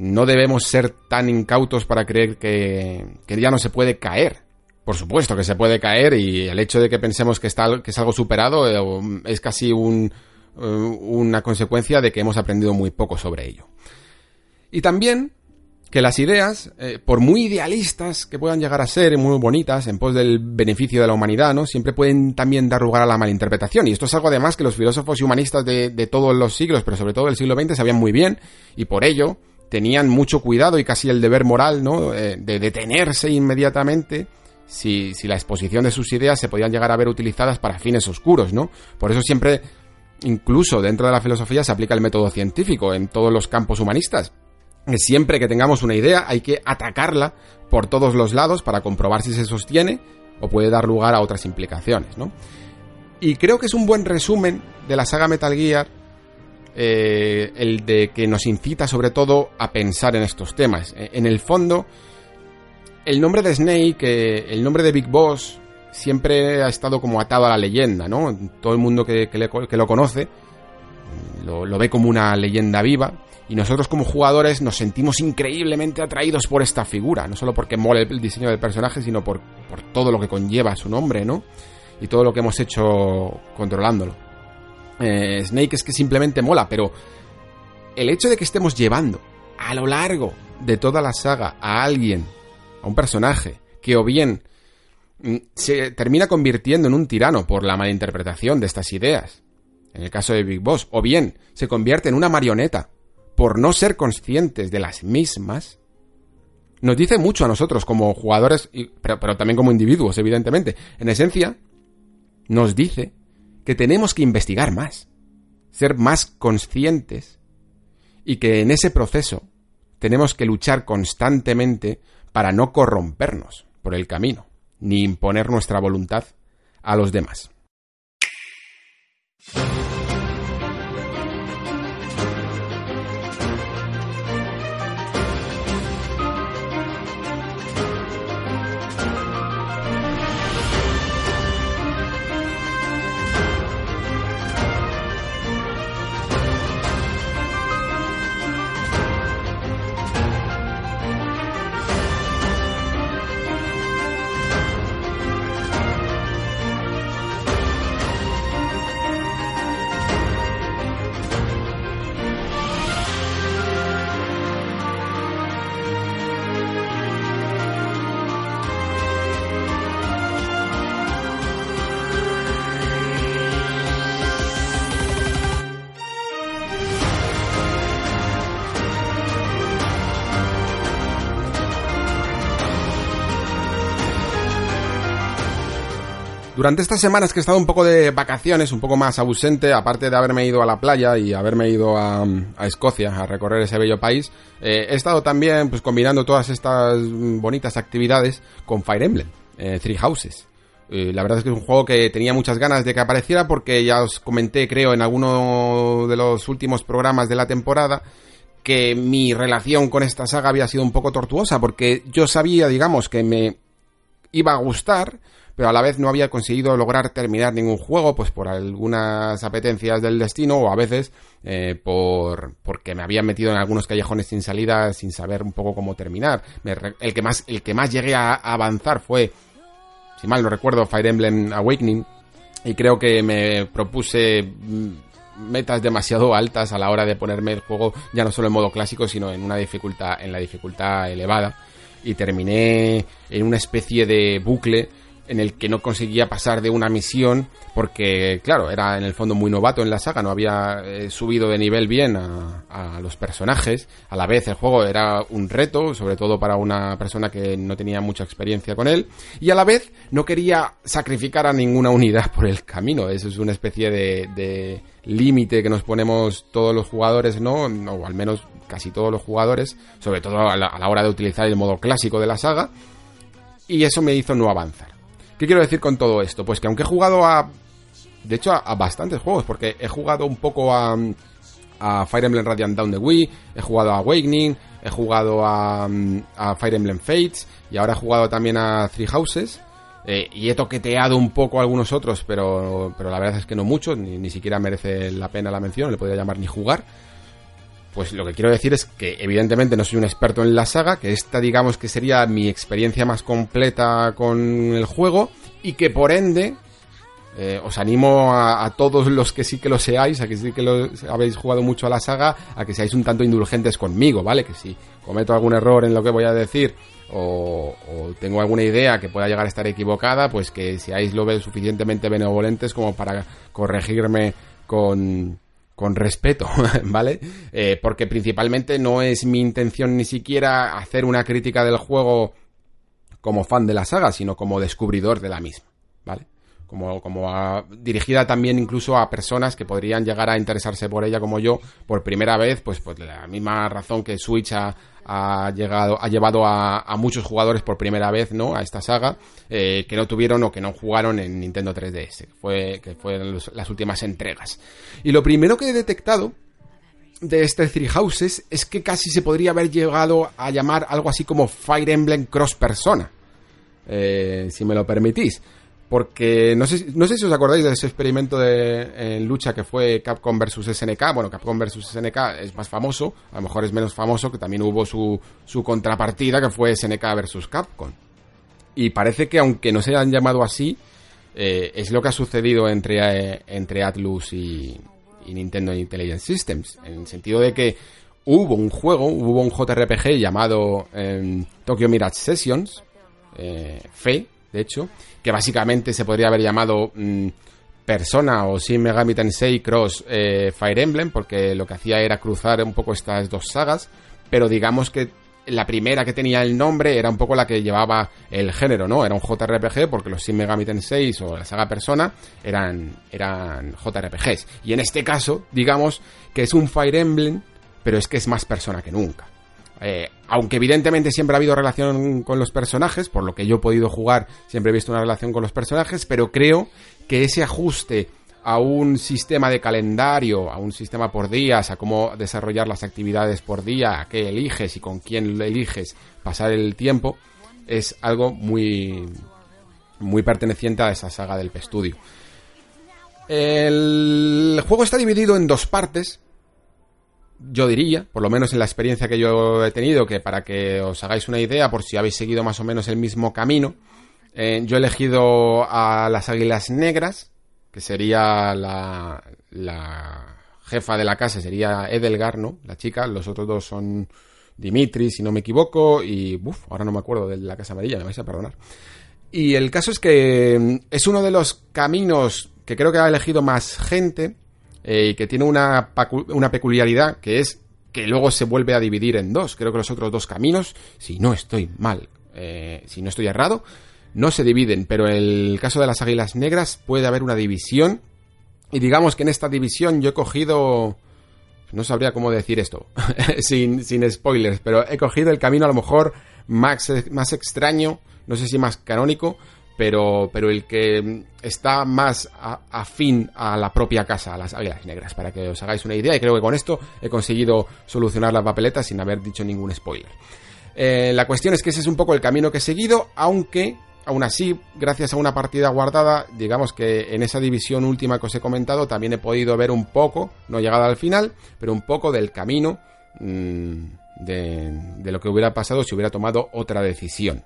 No debemos ser tan incautos para creer que, que ya no se puede caer. Por supuesto que se puede caer y el hecho de que pensemos que, está, que es algo superado eh, es casi un, eh, una consecuencia de que hemos aprendido muy poco sobre ello. Y también que las ideas, eh, por muy idealistas que puedan llegar a ser, muy bonitas, en pos del beneficio de la humanidad, ¿no? Siempre pueden también dar lugar a la malinterpretación. Y esto es algo además que los filósofos y humanistas de, todos los siglos, pero sobre todo del siglo XX, sabían muy bien, y por ello tenían mucho cuidado y casi el deber moral, ¿no? Eh, de detenerse inmediatamente si, si la exposición de sus ideas se podían llegar a ver utilizadas para fines oscuros, ¿no? Por eso siempre, incluso dentro de la filosofía, se aplica el método científico en todos los campos humanistas siempre que tengamos una idea hay que atacarla por todos los lados para comprobar si se sostiene o puede dar lugar a otras implicaciones, ¿no? Y creo que es un buen resumen de la saga Metal Gear eh, el de que nos incita sobre todo a pensar en estos temas. E, en el fondo, el nombre de Snake, eh, el nombre de Big Boss, siempre ha estado como atado a la leyenda, ¿no? Todo el mundo que, lo conoce lo, lo, ve como una leyenda viva y nosotros como jugadores nos sentimos increíblemente atraídos por esta figura, no solo porque mole el diseño del personaje, sino por, por todo lo que conlleva su nombre, ¿no? Y todo lo que hemos hecho controlándolo. Eh, Snake es que simplemente mola, pero el hecho de que estemos llevando a lo largo de toda la saga a alguien, a un personaje, que o bien mm, se termina convirtiendo en un tirano por la malinterpretación de estas ideas, en el caso de Big Boss, o bien se convierte en una marioneta por no ser conscientes de las mismas, nos dice mucho a nosotros como jugadores, pero, pero también como individuos, evidentemente. En esencia, nos dice que tenemos que investigar más, ser más conscientes y que en ese proceso tenemos que luchar constantemente para no corrompernos por el camino, ni imponer nuestra voluntad a los demás. Durante estas semanas que he estado un poco de vacaciones, un poco más ausente, aparte de haberme ido a la playa y haberme ido a, Escocia a recorrer ese bello país, eh, he estado también pues combinando todas estas bonitas actividades con Fire Emblem, eh, Three Houses. Eh, la verdad es que es un juego que tenía muchas ganas de que apareciera porque ya os comenté, creo, en alguno de los últimos programas de la temporada que mi relación con esta saga había sido un poco tortuosa porque yo sabía, digamos, que me iba a gustar, pero a la vez no había conseguido lograr terminar ningún juego, pues por algunas apetencias del destino o a veces eh, por porque me habían metido en algunos callejones sin salida sin saber un poco cómo terminar. el que más el que más llegué a avanzar fue, si mal no recuerdo, Fire Emblem Awakening y creo que me propuse mm, metas demasiado altas a la hora de ponerme el juego ya no solo en modo clásico sino en una dificultad en la dificultad elevada y terminé en una especie de bucle en el que no conseguía pasar de una misión porque, claro, era en el fondo muy novato en la saga, no había eh, subido de nivel bien a, los personajes. A la vez el juego era un reto, sobre todo para una persona que no tenía mucha experiencia con él. Y a la vez no quería sacrificar a ninguna unidad por el camino. Eso es una especie de, límite que nos ponemos todos los jugadores, ¿no? O al menos casi todos los jugadores, sobre todo a la hora de utilizar el modo clásico de la saga. Y eso me hizo no avanzar. ¿Qué quiero decir con todo esto? Pues que aunque he jugado a... De hecho, a, bastantes juegos, porque he jugado un poco a, a Fire Emblem Radiant Down the Wii, he jugado a Awakening, he jugado a, a Fire Emblem Fates y ahora he jugado también a Three Houses. Eh, y he toqueteado un poco algunos otros, pero, pero la verdad es que no mucho, ni, ni siquiera merece la pena la mención, le podría llamar ni jugar. Pues lo que quiero decir es que evidentemente no soy un experto en la saga, que esta digamos que sería mi experiencia más completa con el juego y que por ende eh, os animo a, todos los que sí que lo seáis, a que sí que lo, habéis jugado mucho a la saga, a que seáis un tanto indulgentes conmigo, ¿vale? Que si cometo algún error en lo que voy a decir o, o tengo alguna idea que pueda llegar a estar equivocada, pues que seáis lo suficientemente benevolentes como para corregirme con con respeto, ¿vale? Eh, porque principalmente no es mi intención ni siquiera hacer una crítica del juego como fan de la saga, sino como descubridor de la misma, ¿vale? Como, como dirigida también incluso a personas que podrían llegar a interesarse por ella como yo por primera vez, pues por la misma razón que Switch ha, ha llegado, ha llevado a, muchos jugadores por primera vez, ¿no? A esta saga, eh, que no tuvieron o que no jugaron en Nintendo 3DS, fue, que fueron las últimas entregas. Y lo primero que he detectado de este Three Houses es que casi se podría haber llegado a llamar algo así como Fire Emblem Cross Persona. Eh, si me lo permitís. Porque no sé, no sé si os acordáis de ese experimento de lucha que fue Capcom vs SNK. Bueno, Capcom vs SNK es más famoso, a lo mejor es menos famoso, que también hubo su, su contrapartida que fue SNK vs Capcom. Y parece que aunque no se hayan llamado así, eh, es lo que ha sucedido entre, eh, entre Atlus y, Nintendo Intelligent Systems. En el sentido de que hubo un juego, hubo un JRPG llamado eh, Tokyo Mirage Sessions, eh, FE, de hecho, que básicamente se podría haber llamado mm, Persona o Shin Megami Tensei Cross eh, Fire Emblem, porque lo que hacía era cruzar un poco estas dos sagas, pero digamos que la primera que tenía el nombre era un poco la que llevaba el género, ¿no? Era un JRPG porque los Shin Megami Tensei o la saga Persona eran, eran JRPGs. Y en este caso, digamos que es un Fire Emblem, pero es que es más persona que nunca. Eh, aunque evidentemente siempre ha habido relación con los personajes, por lo que yo he podido jugar, siempre he visto una relación con los personajes, pero creo que ese ajuste a un sistema de calendario, a un sistema por días, a cómo desarrollar las actividades por día, a qué eliges y con quién eliges pasar el tiempo, es algo muy, muy perteneciente a esa saga del P-Studio. El juego está dividido en dos partes. Yo diría, por lo menos en la experiencia que yo he tenido, que para que os hagáis una idea, por si habéis seguido más o menos el mismo camino, eh, yo he elegido a las Águilas Negras, que sería la, la jefa de la casa, sería Edelgar, ¿no? La chica, los otros dos son Dimitri, si no me equivoco, y uff, ahora no me acuerdo de la casa amarilla, me vais a perdonar. Y el caso es que mm, es uno de los caminos que creo que ha elegido más gente eh, que tiene una, una peculiaridad que es que luego se vuelve a dividir en dos. Creo que los otros dos caminos, si no estoy mal, eh, si no estoy errado, no se dividen, pero en el caso de las águilas negras puede haber una división. Y digamos que en esta división yo he cogido... No sabría cómo decir esto, sin, sin spoilers, pero he cogido el camino a lo mejor más, más extraño, no sé si más canónico, pero, pero el que está más afín a la propia casa, a las águilas negras, para que os hagáis una idea. Y creo que con esto he conseguido solucionar las papeletas sin haber dicho ningún spoiler. Eh, la cuestión es que ese es un poco el camino que he seguido, aunque Aún así, gracias a una partida guardada, digamos que en esa división última que os he comentado, también he podido ver un poco, no llegado al final, pero un poco del camino de, de, lo que hubiera pasado si hubiera tomado otra decisión.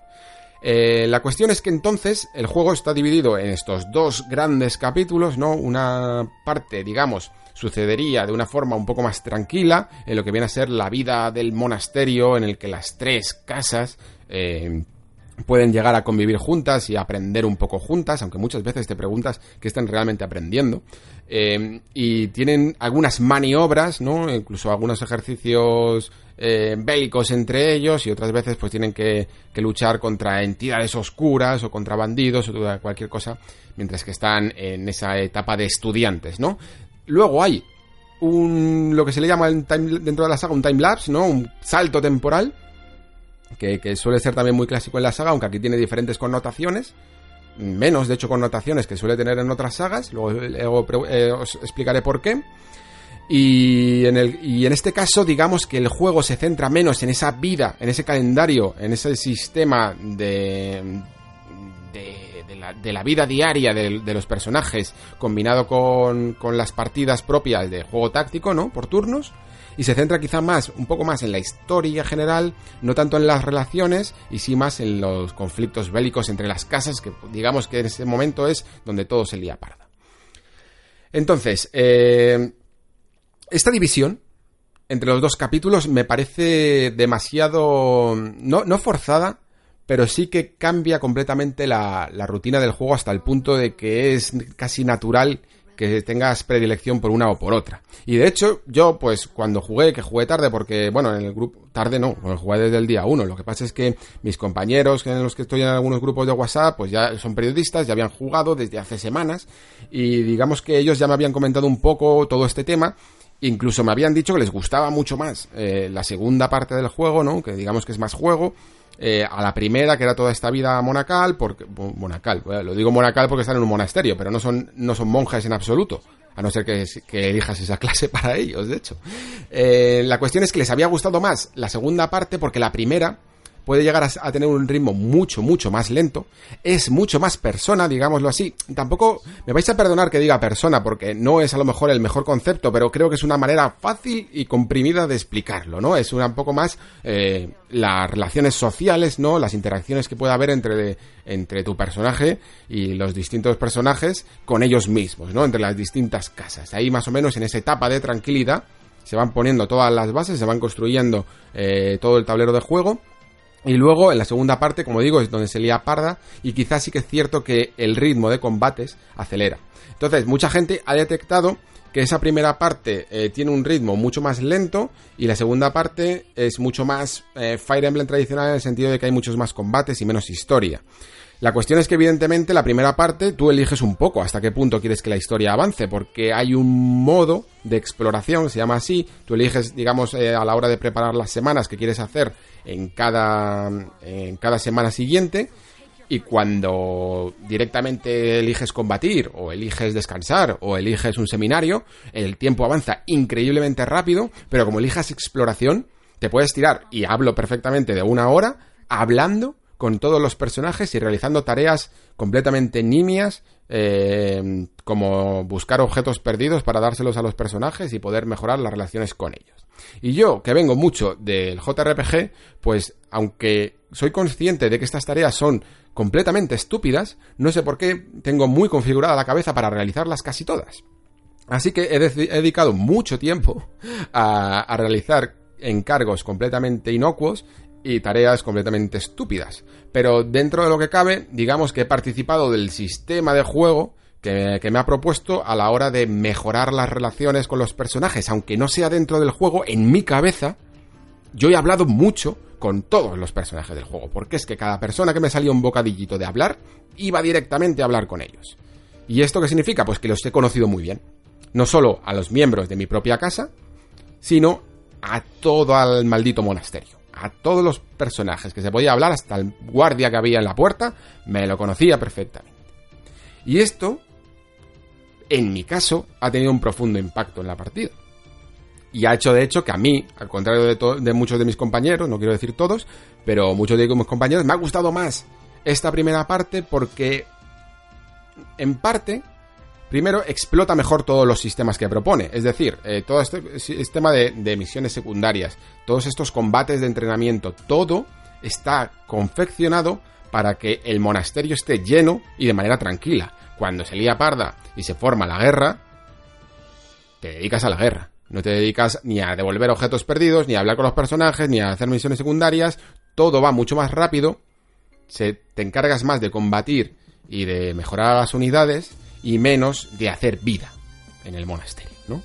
Eh, la cuestión es que entonces el juego está dividido en estos dos grandes capítulos, ¿no? Una parte, digamos, sucedería de una forma un poco más tranquila, en lo que viene a ser la vida del monasterio, en el que las tres casas eh, pueden llegar a convivir juntas y aprender un poco juntas, aunque muchas veces te preguntas qué están realmente aprendiendo. Eh, y tienen algunas maniobras, ¿no? Incluso algunos ejercicios eh, bélicos entre ellos y otras veces pues tienen que, luchar contra entidades oscuras o contra bandidos o cualquier cosa mientras que están en esa etapa de estudiantes, ¿no? Luego hay un, lo que se le llama dentro de la saga un time lapse, ¿no? Un salto temporal que, suele ser también muy clásico en la saga, aunque aquí tiene diferentes connotaciones, menos de hecho connotaciones que suele tener en otras sagas, luego, eh, os explicaré por qué. Y en, el, y en este caso, digamos que el juego se centra menos en esa vida, en ese calendario, en ese sistema de, de, la, vida diaria de, de, los personajes, combinado con, con las partidas propias de juego táctico, ¿no? Por turnos y se centra quizá más, un poco más en la historia general, no tanto en las relaciones y sí más en los conflictos bélicos entre las casas, que digamos que en ese momento es donde todo se lía parda. Entonces, eh, esta división entre los dos capítulos me parece demasiado, no, no forzada, pero sí que cambia completamente la, la, rutina del juego hasta el punto de que es casi natural que tengas predilección por una o por otra. Y de hecho, yo pues cuando jugué, que jugué tarde porque, bueno, en el grupo, tarde no, jugué desde el día uno. Lo que pasa es que mis compañeros, en los que estoy en algunos grupos de WhatsApp, pues ya son periodistas, ya habían jugado desde hace semanas y digamos que ellos ya me habían comentado un poco todo este tema. Incluso me habían dicho que les gustaba mucho más eh, la segunda parte del juego, ¿no? Que digamos que es más juego eh, a la primera, que era toda esta vida monacal, porque, monacal, lo digo monacal porque están en un monasterio, pero no son, no son monjes en absoluto, a no ser que, que elijas esa clase para ellos, de hecho. Eh, la cuestión es que les había gustado más la segunda parte porque la primera puede llegar a, tener un ritmo mucho, mucho más lento, es mucho más persona, digámoslo así. Tampoco me vais a perdonar que diga persona, porque no es a lo mejor el mejor concepto, pero creo que es una manera fácil y comprimida de explicarlo, ¿no? Es un poco más eh, las relaciones sociales, ¿no? Las interacciones que puede haber entre, entre tu personaje y los distintos personajes con ellos mismos, ¿no? Entre las distintas casas. Ahí más o menos en esa etapa de tranquilidad se van poniendo todas las bases, se van construyendo eh, todo el tablero de juego Y luego, en la segunda parte, como digo, es donde se lía parda y quizás sí que es cierto que el ritmo de combates acelera. Entonces, mucha gente ha detectado que esa primera parte eh, tiene un ritmo mucho más lento y la segunda parte es mucho más eh, Fire Emblem tradicional en el sentido de que hay muchos más combates y menos historia. La cuestión es que evidentemente la primera parte tú eliges un poco hasta qué punto quieres que la historia avance, porque hay un modo de exploración, se llama así, tú eliges, digamos, eh, a la hora de preparar las semanas que quieres hacer en cada, en cada semana siguiente, y cuando directamente eliges combatir, o eliges descansar, o eliges un seminario, el tiempo avanza increíblemente rápido, pero como elijas exploración, te puedes tirar, y hablo perfectamente de una hora, hablando con todos los personajes y realizando tareas completamente nimias, eh, como buscar objetos perdidos para dárselos a los personajes y poder mejorar las relaciones con ellos. Y yo, que vengo mucho del JRPG, pues aunque soy consciente de que estas tareas son completamente estúpidas, no sé por qué tengo muy configurada la cabeza para realizarlas casi todas. Así que he, dedicado mucho tiempo a realizar encargos completamente inocuos y tareas completamente estúpidas. Pero dentro de lo que cabe, digamos que he participado del sistema de juego que, me ha propuesto a la hora de mejorar las relaciones con los personajes, aunque no sea dentro del juego, en mi cabeza, yo he hablado mucho con todos los personajes del juego, porque es que cada persona que me salió un bocadillito de hablar, iba directamente a hablar con ellos. ¿Y esto qué significa? Pues que los he conocido muy bien. No solo a los miembros de mi propia casa, sino a todo el maldito monasterio a todos los personajes que se podía hablar, hasta el guardia que había en la puerta, me lo conocía perfectamente. Y esto, en mi caso, ha tenido un profundo impacto en la partida. Y ha hecho, de hecho, que a mí, al contrario de, de muchos de mis compañeros, no quiero decir todos, pero muchos de mis compañeros, me ha gustado más esta primera parte porque, en parte, Primero, explota mejor todos los sistemas que propone, es decir, eh, todo este sistema de, misiones secundarias, todos estos combates de entrenamiento, todo está confeccionado para que el monasterio esté lleno y de manera tranquila. Cuando se lía parda y se forma la guerra, te dedicas a la guerra. No te dedicas ni a devolver objetos perdidos, ni a hablar con los personajes, ni a hacer misiones secundarias. Todo va mucho más rápido. Se, te encargas más de combatir y de mejorar las unidades y menos de hacer vida en el monasterio, ¿no?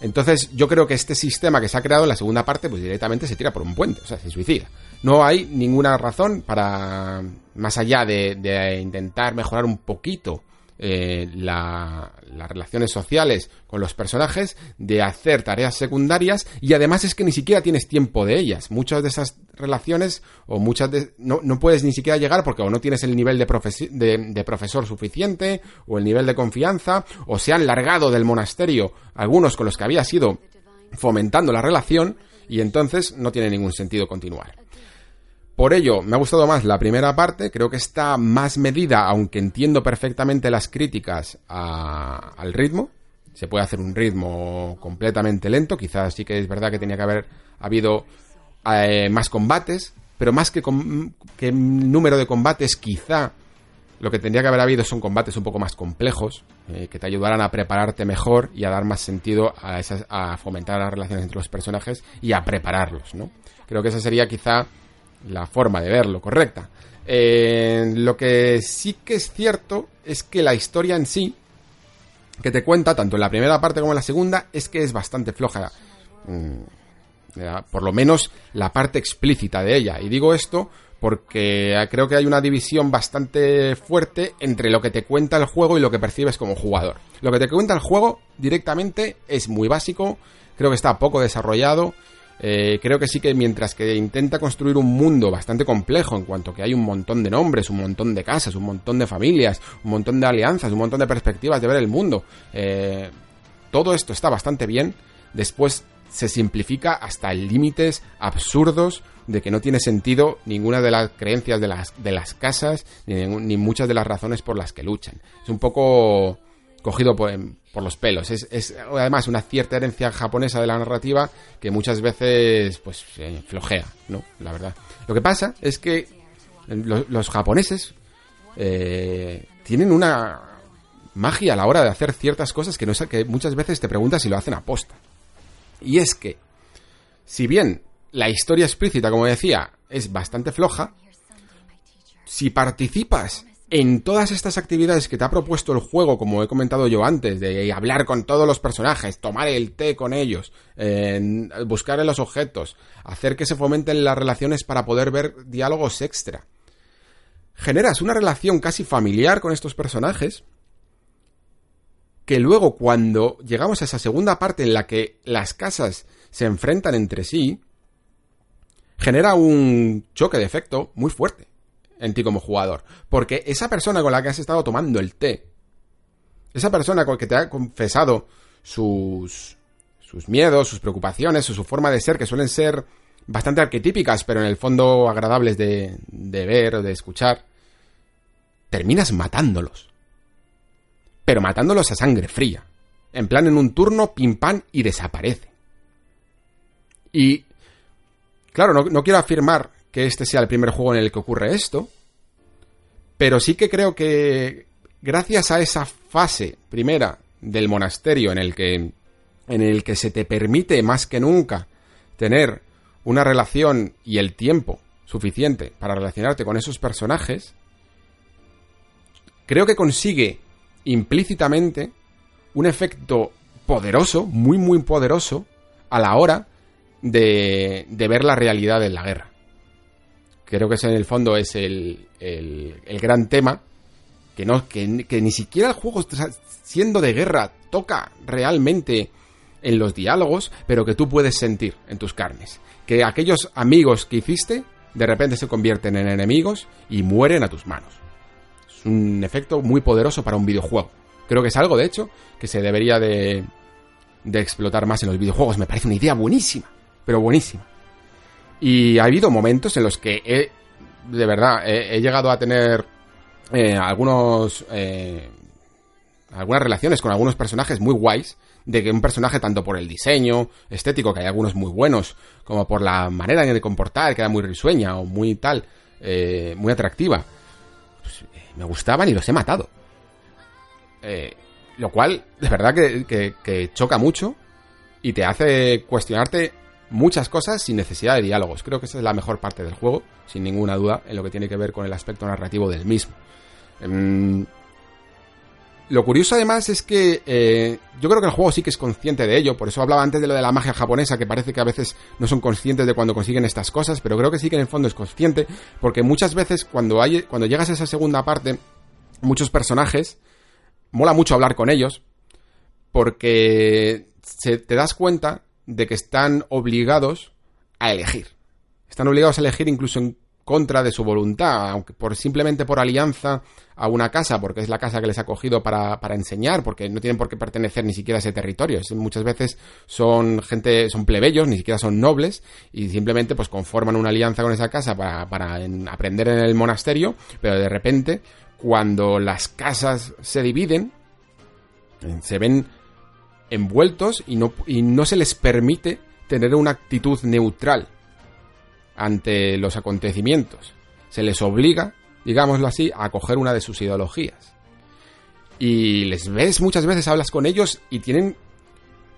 Entonces, yo creo que este sistema que se ha creado en la segunda parte, pues directamente se tira por un puente, o sea, se suicida. No hay ninguna razón para, más allá de, de intentar mejorar un poquito eh, las relaciones sociales con los personajes, de hacer tareas secundarias y además es que ni siquiera tienes tiempo de ellas. Muchas de esas relaciones o muchas de, no, no puedes ni siquiera llegar porque o no tienes el nivel de, de, profesor suficiente o el nivel de confianza o se han largado del monasterio algunos con los que había sido fomentando la relación y entonces no tiene ningún sentido continuar. Por ello, me ha gustado más la primera parte, creo que está más medida, aunque entiendo perfectamente las críticas al ritmo. Se puede hacer un ritmo completamente lento, quizás sí que es verdad que tenía que haber habido eh, más combates, pero más que, que número de combates, quizá lo que tendría que haber habido son combates un poco más complejos, eh, que te ayudaran a prepararte mejor y a dar más sentido a, esas, a fomentar las relaciones entre los personajes y a prepararlos, ¿no? Creo que esa sería quizá la forma de verlo correcta. Eh, lo que sí que es cierto es que la historia en sí, que te cuenta, tanto en la primera parte como en la segunda, es que es bastante floja. Mm, por lo menos la parte explícita de ella. Y digo esto porque creo que hay una división bastante fuerte entre lo que te cuenta el juego y lo que percibes como jugador. Lo que te cuenta el juego directamente es muy básico, creo que está poco desarrollado eh, creo que sí que mientras que intenta construir un mundo bastante complejo en cuanto que hay un montón de nombres, un montón de casas, un montón de familias, un montón de alianzas, un montón de perspectivas de ver el mundo, eh, todo esto está bastante bien, después se simplifica hasta límites absurdos de que no tiene sentido ninguna de las creencias de las, de las casas ni, ni muchas de las razones por las que luchan. Es un poco cogido por, los pelos. Es, además una cierta herencia japonesa de la narrativa que muchas veces pues flojea, ¿no? La verdad. Lo que pasa es que los, japoneses eh, tienen una magia a la hora de hacer ciertas cosas que, no, que muchas veces te preguntas si lo hacen a posta. Y es que, si bien la historia explícita, como decía, es bastante floja, si participas en todas estas actividades que te ha propuesto el juego, como he comentado yo antes, de hablar con todos los personajes, tomar el té con ellos, buscar en los objetos, hacer que se fomenten las relaciones para poder ver diálogos extra, generas una relación casi familiar con estos personajes, que luego cuando llegamos a esa segunda parte en la que las casas se enfrentan entre sí, genera un choque de efecto muy fuerte en ti como jugador. Porque esa persona con la que has estado tomando el té, esa persona con la que te ha confesado sus, sus miedos, sus preocupaciones o su forma de ser, que suelen ser bastante arquetípicas, pero en el fondo agradables de, de ver o de escuchar, terminas matándolos. Pero matándolos a sangre fría. En plan, en un turno, pim pam, y desaparece. Y, claro, no, no quiero afirmar que este sea el primer juego en el que ocurre esto, pero sí que creo que gracias a esa fase primera del monasterio en el que en el que se te permite más que nunca tener una relación y el tiempo suficiente para relacionarte con esos personajes, creo que consigue implícitamente un efecto poderoso, muy muy poderoso, a la hora de, de ver la realidad de la guerra. Creo que ese en el fondo es el, el, gran tema. Que, no, que, ni siquiera el juego, siendo de guerra, toca realmente en los diálogos, pero que tú puedes sentir en tus carnes. Que aquellos amigos que hiciste, de repente se convierten en enemigos y mueren a tus manos. Es un efecto muy poderoso para un videojuego. Creo que es algo, de hecho, que se debería de, de explotar más en los videojuegos. Me parece una idea buenísima, pero buenísima. Y ha habido momentos en los que he, de verdad, he, llegado a tener eh, algunos, eh, algunas relaciones con algunos personajes muy guays, de que un personaje tanto por el diseño estético, que hay algunos muy buenos, como por la manera de comportar, que era muy risueña o muy tal, eh, muy atractiva, pues, me gustaban y los he matado. lo cual, de verdad que choca mucho y te hace cuestionarte muchas cosas sin necesidad de diálogos. Creo que esa es la mejor parte del juego, sin ninguna duda, en lo que tiene que ver con el aspecto narrativo del mismo. Em, lo curioso además es que eh, yo creo que el juego sí que es consciente de ello, por eso hablaba antes de lo de la magia japonesa, que parece que a veces no son conscientes de cuando consiguen estas cosas, pero creo que sí que en el fondo es consciente, porque muchas veces cuando, hay, cuando llegas a esa segunda parte, muchos personajes, mola mucho hablar con ellos, porque se, te das cuenta de que están obligados a elegir. Están obligados a elegir incluso en contra de su voluntad, aunque por simplemente por alianza a una casa, porque es la casa que les ha cogido para, para enseñar, porque no tienen por qué pertenecer ni siquiera a ese territorio. muchas veces son gente, son plebeyos, ni siquiera son nobles, y simplemente pues conforman una alianza con esa casa para, para aprender en el monasterio, pero de repente, cuando las casas se dividen, se ven envueltos y no, y no se les permite tener una actitud neutral ante los acontecimientos. Se les obliga, digámoslo así, a coger una de sus ideologías. Y les ves muchas veces, hablas con ellos y tienen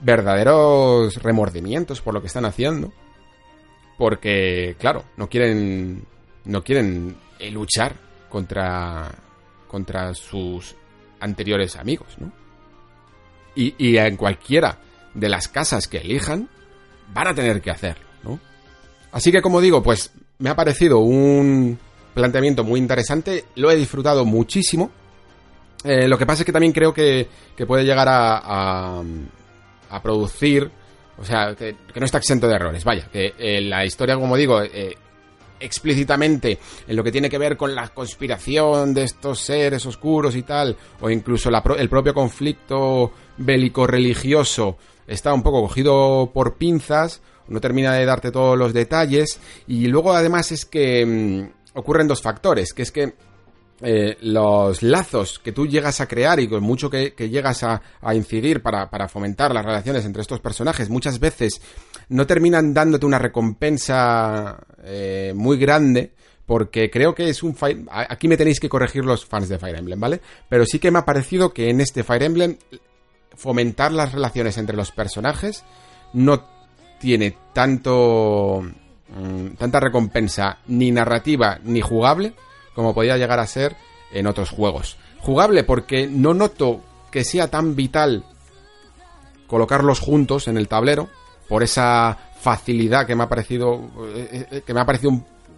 verdaderos remordimientos por lo que están haciendo. Porque, claro, no quieren. No quieren luchar contra. contra sus anteriores amigos, ¿no? Y, en cualquiera de las casas que elijan, van a tener que hacerlo, ¿no? Así que como digo, pues me ha parecido un planteamiento muy interesante, lo he disfrutado muchísimo. Eh, lo que pasa es que también creo que, puede llegar a, a, producir, o sea, que, no está exento de errores, vaya, que eh, la historia, como digo, eh, explícitamente en lo que tiene que ver con la conspiración de estos seres oscuros y tal, o incluso el propio conflicto bélico religioso está un poco cogido por pinzas, no termina de darte todos los detalles, y luego además es que mm, ocurren dos factores, que es que eh, los lazos que tú llegas a crear y con mucho que, llegas a, incidir para, fomentar las relaciones entre estos personajes, muchas veces no terminan dándote una recompensa eh, muy grande. Porque creo que es un Fire... Aquí me tenéis que corregir los fans de Fire Emblem, ¿vale? Pero sí que me ha parecido que en este Fire Emblem fomentar las relaciones entre los personajes no tiene tanto mm, tanta recompensa ni narrativa ni jugable como podía llegar a ser en otros juegos. Jugable porque no noto que sea tan vital colocarlos juntos en el tablero por esa facilidad que me ha parecido eh, eh, que me ha parecido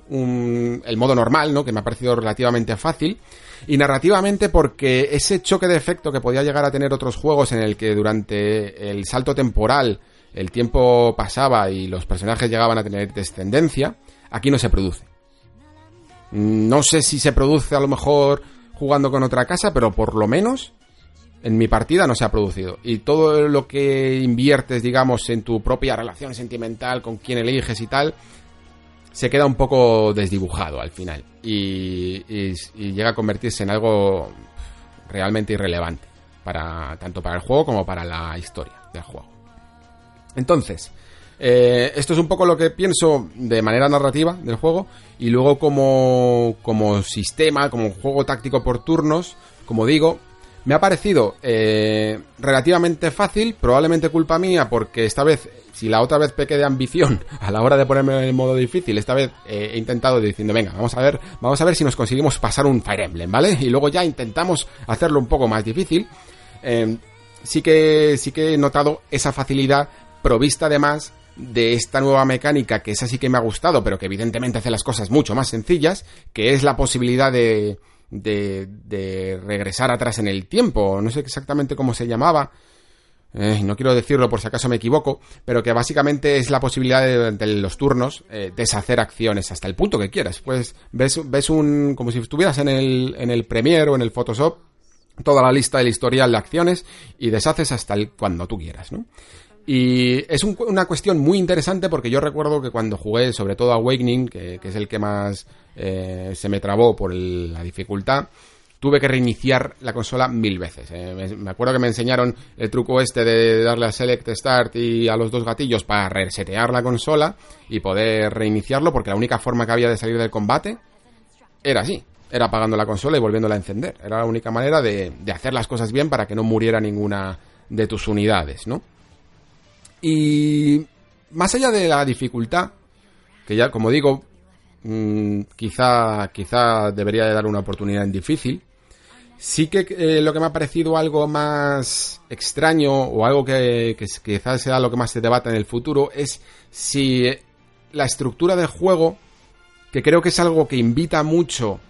el modo normal, ¿no? Que me ha parecido relativamente fácil y narrativamente porque ese choque de efecto que podía llegar a tener otros juegos en el que durante el salto temporal el tiempo pasaba y los personajes llegaban a tener descendencia, aquí no se produce. No sé si se produce a lo mejor jugando con otra casa, pero por lo menos en mi partida no se ha producido. Y todo lo que inviertes, digamos, en tu propia relación sentimental, con quien eliges y tal, se queda un poco desdibujado al final. Y, llega a convertirse en algo realmente irrelevante. Para, tanto para el juego como para la historia del juego. Entonces, eh, esto es un poco lo que pienso de manera narrativa del juego y luego como, como sistema, como juego táctico por turnos, como digo, me ha parecido eh, relativamente fácil, probablemente culpa mía porque esta vez, si la otra vez pequé de ambición a la hora de ponerme en modo difícil, esta vez eh, he intentado diciendo, venga, vamos a ver, vamos a ver si nos conseguimos pasar un Fire Emblem, ¿vale? Y luego ya intentamos hacerlo un poco más difícil. sí que sí que he notado esa facilidad provista además de esta nueva mecánica que es así que me ha gustado, pero que evidentemente hace las cosas mucho más sencillas, que es la posibilidad de, de, regresar atrás en el tiempo. No sé exactamente cómo se llamaba. Eh, no quiero decirlo por si acaso me equivoco, pero que básicamente es la posibilidad de, de los turnos eh, deshacer acciones hasta el punto que quieras. Pues ves, ves un, como si estuvieras en el, en el Premiere o en el Photoshop, toda la lista del historial de acciones y deshaces hasta el, cuando tú quieras, ¿no? Y es una cuestión muy interesante porque yo recuerdo que cuando jugué, sobre todo Awakening, que, es el que más eh, se me trabó por la dificultad, tuve que reiniciar la consola mil veces. Eh. Me, acuerdo que me enseñaron el truco este de darle a Select Start y a los dos gatillos para resetear la consola y poder reiniciarlo porque la única forma que había de salir del combate era así. Era apagando la consola y volviéndola a encender. Era la única manera de hacer las cosas bien para que no muriera ninguna de tus unidades, ¿no? Y más allá de la dificultad, que ya, como digo, mm, quizá, quizá debería de dar una oportunidad en difícil, sí que eh, lo que me ha parecido algo más extraño o algo que, que quizás sea lo que más se debata en el futuro es si la estructura del juego, que creo que es algo que invita mucho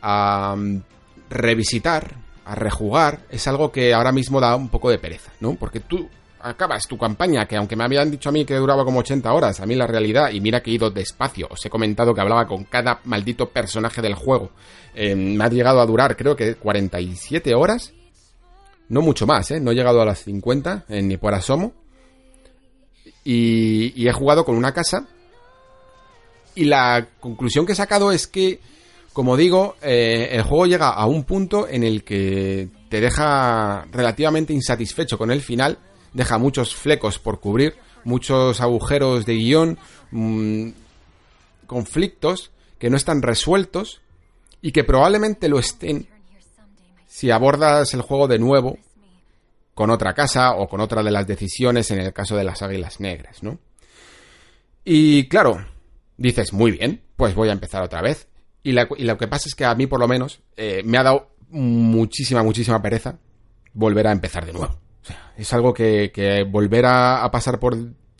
a mm, revisitar, a rejugar, es algo que ahora mismo da un poco de pereza, ¿no? Porque tú acabas tu campaña, que aunque me habían dicho a mí que duraba como 80 horas, a mí la realidad, y mira que he ido despacio, os he comentado que hablaba con cada maldito personaje del juego, eh, me ha llegado a durar creo que 47 horas, no mucho más, ¿eh? no he llegado a las 50, ni por asomo, y, he jugado con una casa, y la conclusión que he sacado es que, como digo, eh, el juego llega a un punto en el que te deja relativamente insatisfecho con el final, deja muchos flecos por cubrir, muchos agujeros de guion, mm, conflictos que no están resueltos y que probablemente lo estén si abordas el juego de nuevo con otra casa o con otra de las decisiones en el caso de las águilas negras, ¿no? Y claro, dices, muy bien, pues voy a empezar otra vez. Y, lo que pasa es que a mí, por lo menos, eh, me ha dado muchísima, muchísima pereza volver a empezar de nuevo es algo que, volver a, pasar por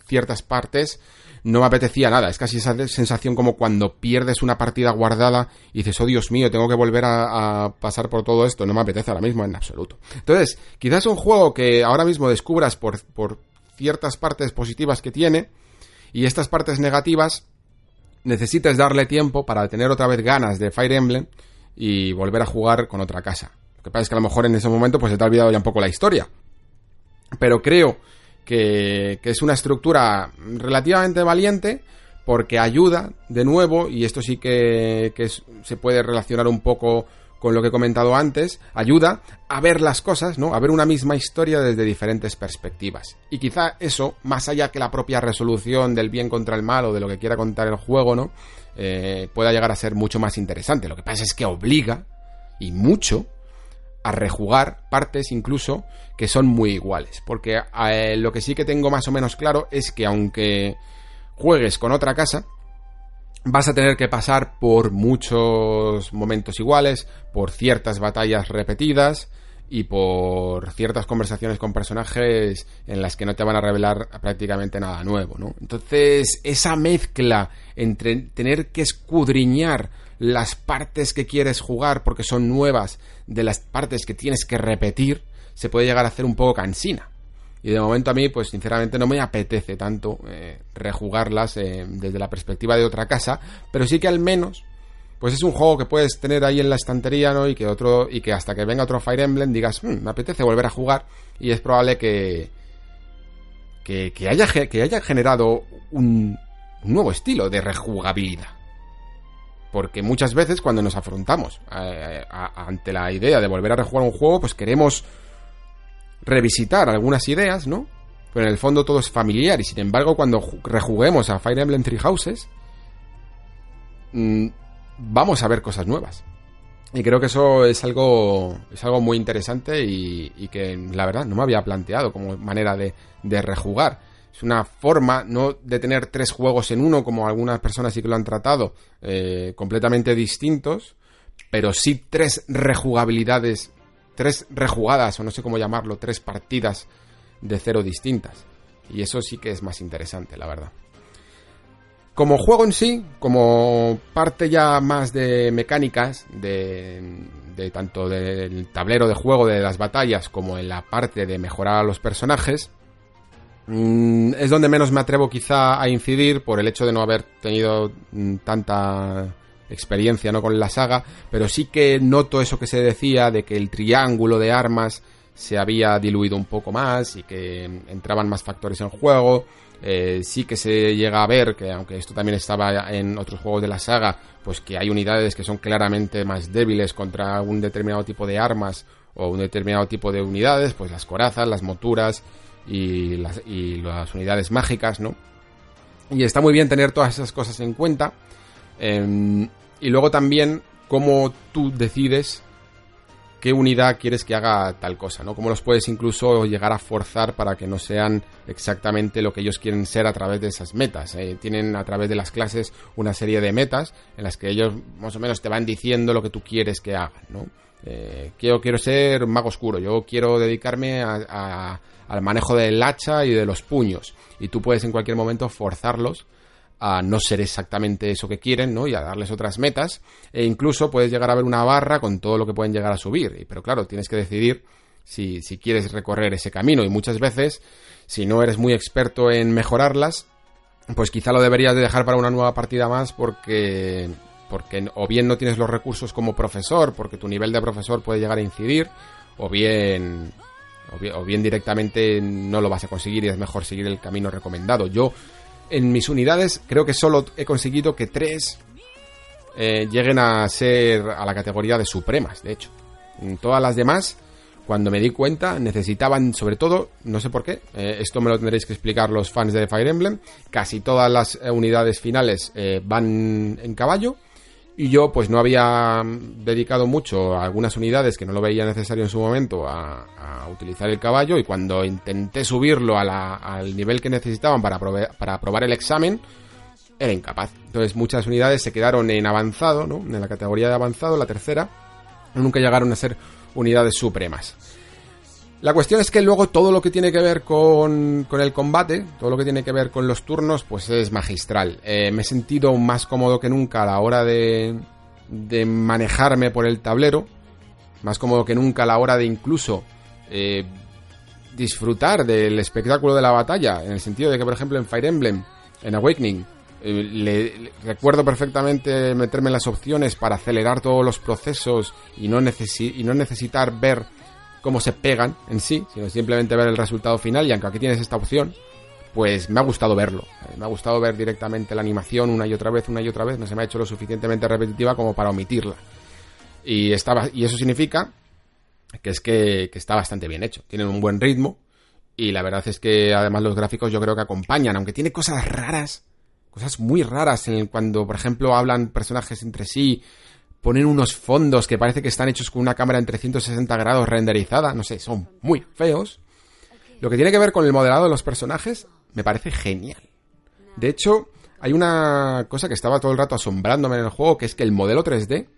ciertas partes no me apetecía nada. Es casi esa sensación como cuando pierdes una partida guardada y dices, oh Dios mío, tengo que volver a, pasar por todo esto. No me apetece ahora mismo en absoluto. Entonces, quizás un juego que ahora mismo descubras por, ciertas partes positivas que tiene y estas partes negativas necesites darle tiempo para tener otra vez ganas de Fire Emblem y volver a jugar con otra casa. Lo que pasa es que a lo mejor en ese momento pues se te ha olvidado ya un poco la historia pero creo que, es una estructura relativamente valiente porque ayuda, de nuevo, y esto sí que, se puede relacionar un poco con lo que he comentado antes, ayuda a ver las cosas, ¿no? A ver una misma historia desde diferentes perspectivas. Y quizá eso, más allá que la propia resolución del bien contra el mal o de lo que quiera contar el juego, ¿no? Eh, pueda llegar a ser mucho más interesante. Lo que pasa es que obliga, y mucho, a rejugar partes incluso que son muy iguales. Porque eh, lo que sí que tengo más o menos claro es que aunque juegues con otra casa, vas a tener que pasar por muchos momentos iguales, por ciertas batallas repetidas y por ciertas conversaciones con personajes en las que no te van a revelar prácticamente nada nuevo, ¿no? Entonces, esa mezcla entre tener que escudriñar las partes que quieres jugar porque son nuevas de las partes que tienes que repetir, se puede llegar a hacer un poco cansina. Y de momento a mí, pues sinceramente no me apetece tanto eh, rejugarlas eh, desde la perspectiva de otra casa, pero sí que al menos, pues es un juego que puedes tener ahí en la estantería, ¿no? Y que otro, y que hasta que venga otro Fire Emblem digas, hmm, me apetece volver a jugar, y es probable que, que, haya, que haya generado un, nuevo estilo de rejugabilidad. Porque muchas veces cuando nos afrontamos eh, ante la idea de volver a rejugar un juego, pues queremos revisitar algunas ideas, ¿no? Pero en el fondo todo es familiar y sin embargo cuando rejuguemos a Fire Emblem Three Houses mm, vamos a ver cosas nuevas. Y creo que eso es algo, es algo muy interesante y, que la verdad no me había planteado como manera de, rejugar. Es una forma no de tener tres juegos en uno, como algunas personas sí que lo han tratado, eh, completamente distintos, pero sí tres rejugabilidades tres rejugadas, o no sé cómo llamarlo, tres partidas de cero distintas. Y eso sí que es más interesante, la verdad. Como juego en sí, como parte ya más de mecánicas, de, de tanto del tablero de juego de las batallas como en la parte de mejorar a los personajes, mm, es donde menos me atrevo quizá a incidir por el hecho de no haber tenido mm, tanta experiencia no con la saga, pero sí que noto eso que se decía de que el triángulo de armas se había diluido un poco más y que entraban más factores en juego. Eh, sí que se llega a ver que aunque esto también estaba en otros juegos de la saga, pues que hay unidades que son claramente más débiles contra un determinado tipo de armas o un determinado tipo de unidades, pues las corazas, las monturas y las, unidades mágicas, ¿no? Y está muy bien tener todas esas cosas en cuenta. Em, y luego también cómo tú decides qué unidad quieres que haga tal cosa, ¿no? Cómo los puedes incluso llegar a forzar para que no sean exactamente lo que ellos quieren ser a través de esas metas. ¿eh? Tienen a través de las clases una serie de metas en las que ellos más o menos te van diciendo lo que tú quieres que hagan, ¿no? Eh, yo quiero ser mago oscuro, yo quiero dedicarme al manejo del hacha y de los puños. Y tú puedes en cualquier momento forzarlos a no ser exactamente eso que quieren, ¿no? Y a darles otras metas. E incluso puedes llegar a ver una barra con todo lo que pueden llegar a subir. Pero claro, tienes que decidir si, quieres recorrer ese camino. Y muchas veces, si no eres muy experto en mejorarlas, pues quizá lo deberías de dejar para una nueva partida más porque porque o bien no tienes los recursos como profesor, porque tu nivel de profesor puede llegar a incidir, o bien, o bien, directamente no lo vas a conseguir y es mejor seguir el camino recomendado. Yo en mis unidades creo que solo he conseguido que tres eh, lleguen a ser a la categoría de supremas, de hecho. Todas las demás, cuando me di cuenta, necesitaban, sobre todo, no sé por qué, eh, esto me lo tendréis que explicar los fans de Fire Emblem, casi todas las eh, unidades finales van en caballo y yo pues no había dedicado mucho a algunas unidades que no lo veía necesario en su momento a, utilizar el caballo y cuando intenté subirlo al nivel que necesitaban para, para aprobar el examen era incapaz. Entonces muchas unidades se quedaron en avanzado, ¿no? en la categoría de avanzado, la tercera, nunca llegaron a ser unidades supremas. La cuestión es que luego todo lo que tiene que ver con, el combate, todo lo que tiene que ver con los turnos, pues es magistral. Eh, me he sentido más cómodo que nunca a la hora de, de manejarme por el tablero, más cómodo que nunca a la hora de incluso eh, disfrutar del espectáculo de la batalla, en el sentido de que, por ejemplo, en Fire Emblem, en Awakening, eh, le, recuerdo perfectamente meterme en las opciones para acelerar todos los procesos y no, y no necesitar ver cómo se pegan en sí, sino simplemente ver el resultado final. Y aunque aquí tienes esta opción, pues me ha gustado verlo. Eh, me ha gustado ver directamente la animación una y otra vez, una y otra vez. No se me ha hecho lo suficientemente repetitiva como para omitirla. Y, estaba, y eso significa que es que, está bastante bien hecho. Tienen un buen ritmo. Y la verdad es que además los gráficos yo creo que acompañan, aunque tiene cosas raras, cosas muy raras en cuando, por ejemplo, hablan personajes entre sí ponen unos fondos que parece que están hechos con una cámara en 360 grados renderizada, no sé, son muy feos. Lo que tiene que ver con el modelado de los personajes me parece genial. De hecho, hay una cosa que estaba todo el rato asombrándome en el juego, que es que el modelo 3D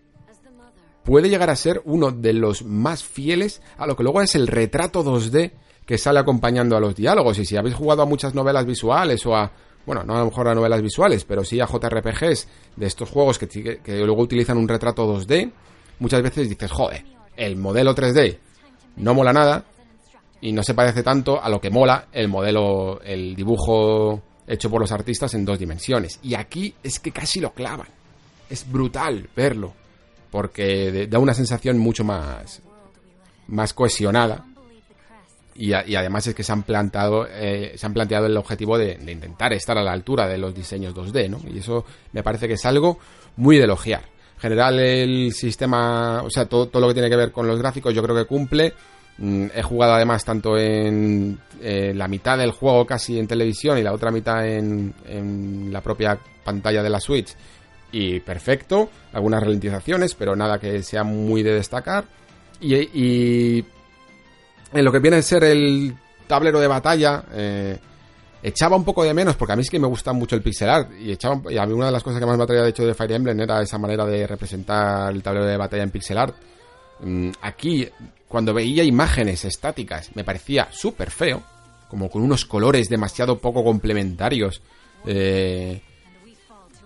puede llegar a ser uno de los más fieles a lo que luego es el retrato 2D que sale acompañando a los diálogos. Y si habéis jugado a muchas novelas visuales o a, bueno, no a lo mejor a novelas visuales, pero sí a JRPGs de estos juegos que, luego utilizan un retrato 2D, muchas veces dices, joder, el modelo 3D no mola nada y no se parece tanto a lo que mola el modelo, el dibujo hecho por los artistas en dos dimensiones. Y aquí es que casi lo clavan. Es brutal verlo porque da una sensación mucho más, más cohesionada. Y, además es que se han planteado, eh, se han planteado el objetivo de, intentar estar a la altura de los diseños 2D, ¿no? Y eso me parece que es algo muy de elogiar. En general, el sistema, o sea, todo, todo lo que tiene que ver con los gráficos, yo creo que cumple. Mm, he jugado además tanto en eh, la mitad del juego casi en televisión y la otra mitad en la propia pantalla de la Switch y perfecto, algunas ralentizaciones, pero nada que sea muy de destacar. Y, en lo que viene a ser el tablero de batalla, eh, echaba un poco de menos, porque a mí es que me gusta mucho el pixel art, y, echaba, y a mí una de las cosas que más me atraía de hecho de Fire Emblem era esa manera de representar el tablero de batalla en pixel art. Mm, aquí, cuando veía imágenes estáticas, me parecía súper feo, como con unos colores demasiado poco complementarios. Eh,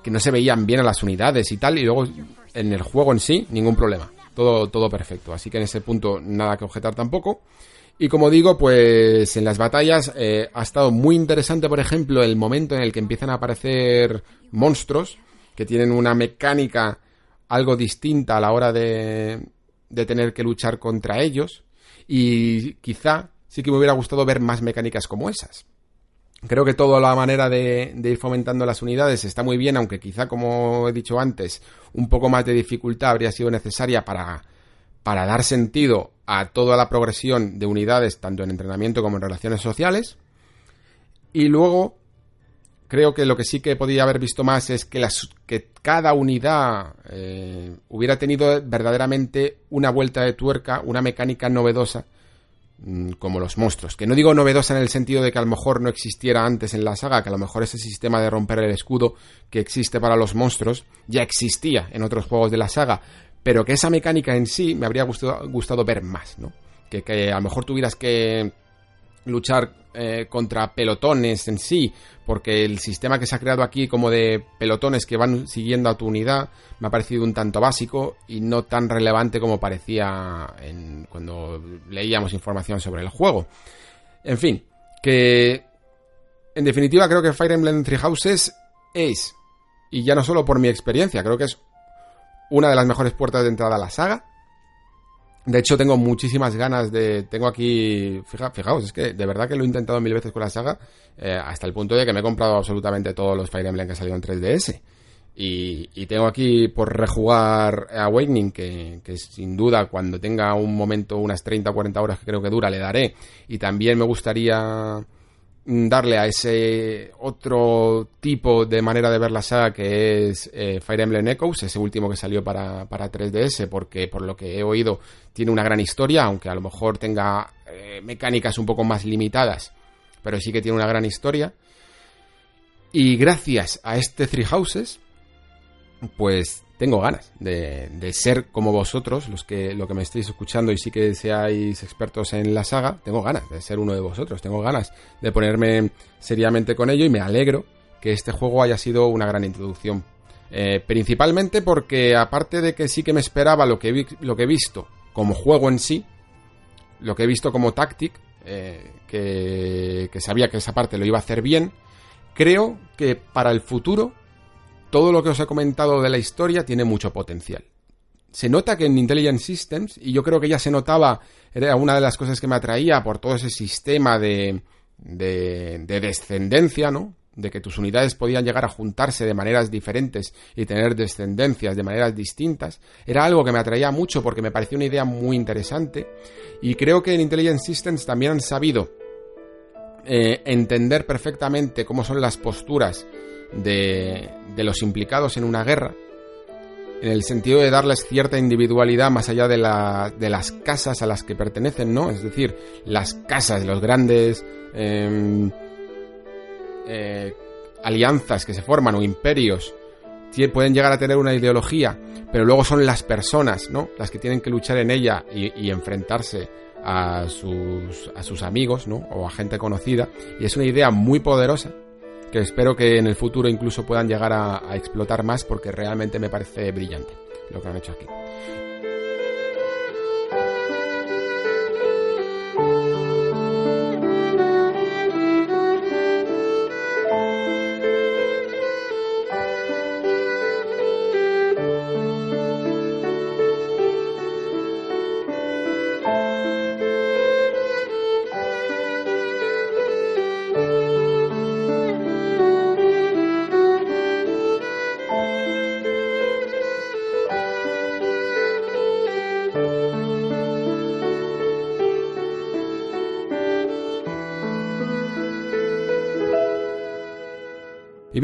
que no se veían bien a las unidades y tal, y luego en el juego en sí, ningún problema. Todo, todo perfecto. Así que en ese punto nada que objetar tampoco. Y como digo, pues en las batallas eh, ha estado muy interesante, por ejemplo, el momento en el que empiezan a aparecer monstruos que tienen una mecánica algo distinta a la hora de, de tener que luchar contra ellos. Y quizá sí que me hubiera gustado ver más mecánicas como esas. Creo que toda la manera de, ir fomentando las unidades está muy bien, aunque quizá, como he dicho antes, un poco más de dificultad habría sido necesaria para, para dar sentido a toda la progresión de unidades, tanto en entrenamiento como en relaciones sociales. Y luego, creo que lo que sí que podía haber visto más es que, las, que cada unidad eh, hubiera tenido verdaderamente una vuelta de tuerca, una mecánica novedosa Mm, como los monstruos. Que no digo novedosa en el sentido de que a lo mejor no existiera antes en la saga, que a lo mejor ese sistema de romper el escudo que existe para los monstruos ya existía en otros juegos de la saga, pero que esa mecánica en sí me habría gustado, gustado ver más, ¿no? Que, que a lo mejor tuvieras que luchar eh, contra pelotones en sí, porque el sistema que se ha creado aquí como de pelotones que van siguiendo a tu unidad me ha parecido un tanto básico y no tan relevante como parecía cuando leíamos información sobre el juego. En fin, que en definitiva creo que Fire Emblem Three Houses es, y ya no solo por mi experiencia, creo que es una de las mejores puertas de entrada a la saga de hecho, tengo muchísimas ganas de. Tengo aquí. fijaos, es que de verdad que lo he intentado mil veces con la saga. Eh, hasta el punto de que me he comprado absolutamente todos los Fire Emblem que salido en 3DS. Y, tengo aquí por rejugar Awakening, que, que sin duda cuando tenga un momento, unas 30 o 40 horas que creo que dura, le daré. Y también me gustaría darle a ese otro tipo de manera de ver la saga que es eh, Fire Emblem Echoes, ese último que salió para, para, 3DS, porque por lo que he oído tiene una gran historia, aunque a lo mejor tenga eh, mecánicas un poco más limitadas, pero sí que tiene una gran historia. Y gracias a este Three Houses, pues tengo ganas de, ser como vosotros, los que, lo que me estéis escuchando y sí que seáis expertos en la saga, tengo ganas de ser uno de vosotros, tengo ganas de ponerme seriamente con ello y me alegro que este juego haya sido una gran introducción. Eh, principalmente porque aparte de que sí que me esperaba lo que, lo que he visto como juego en sí, lo que he visto como tactic, eh, que, que sabía que esa parte lo iba a hacer bien, creo que para el futuro todo lo que os he comentado de la historia tiene mucho potencial. Se nota que en Intelligent Systems, y yo creo que ya se notaba, era una de las cosas que me atraía por todo ese sistema de, de, descendencia, ¿no? De que tus unidades podían llegar a juntarse de maneras diferentes y tener descendencias de maneras distintas. Era algo que me atraía mucho porque me pareció una idea muy interesante. Y creo que en Intelligent Systems también han sabido eh, entender perfectamente cómo son las posturas de, los implicados en una guerra, en el sentido de darles cierta individualidad más allá de, de las casas a las que pertenecen, ¿no? Es decir, las casas, los grandes em, eh, alianzas que se forman o imperios pueden llegar a tener una ideología, pero luego son las personas, ¿no? Las que tienen que luchar en ella y, enfrentarse a sus, a sus amigos, ¿no? O a gente conocida. Y es una idea muy poderosa que espero que en el futuro incluso puedan llegar a explotar más porque realmente me parece brillante lo que han hecho aquí.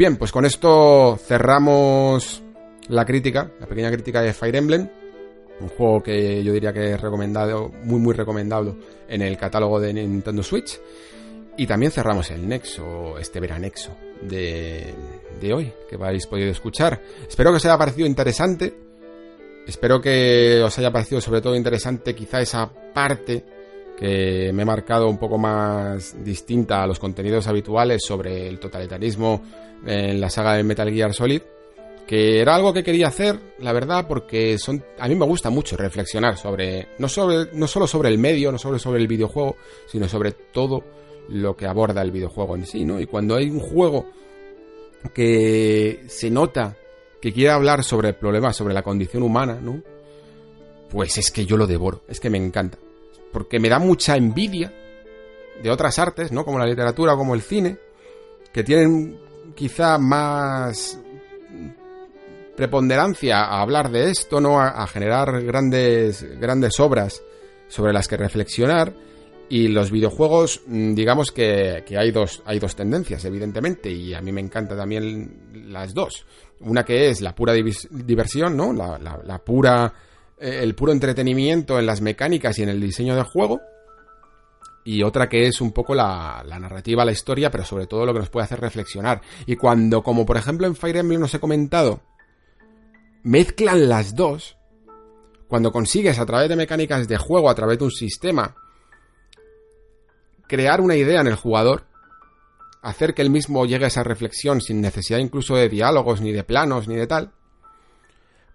Bien, pues con esto cerramos la crítica, la pequeña crítica de Fire Emblem. Un juego que yo diría que es recomendado, muy muy recomendado en el catálogo de Nintendo Switch. Y también cerramos el Nexo, este veranexo de, de hoy, que habéis podido escuchar. Espero que os haya parecido interesante. Espero que os haya parecido sobre todo interesante quizá esa parte que me he marcado un poco más distinta a los contenidos habituales sobre el totalitarismo en la saga de Metal Gear Solid, que era algo que quería hacer, la verdad, porque son a mí me gusta mucho reflexionar sobre no sobre no solo sobre el medio, no solo sobre el videojuego, sino sobre todo lo que aborda el videojuego en sí, ¿no? Y cuando hay un juego que se nota que quiere hablar sobre el problema, sobre la condición humana, ¿no? Pues es que yo lo devoro, es que me encanta. Porque me da mucha envidia de otras artes, ¿no? Como la literatura como el cine, que tienen quizá más preponderancia a hablar de esto, ¿no? A, generar grandes, grandes obras sobre las que reflexionar. Y los videojuegos, mm, digamos que, hay, dos, hay dos tendencias, evidentemente, y a mí me encantan también las dos. Una que es la pura diversión, ¿no? La, la pura, eh, el puro entretenimiento en las mecánicas y en el diseño del juego y otra que es un poco la, narrativa, la historia, pero sobre todo lo que nos puede hacer reflexionar. Y cuando, como por ejemplo en Fire Emblem os he comentado, mezclan las dos, cuando consigues a través de mecánicas de juego, a través de un sistema, crear una idea en el jugador, hacer que el mismo llegue a esa reflexión sin necesidad incluso de diálogos, ni de planos, ni de tal,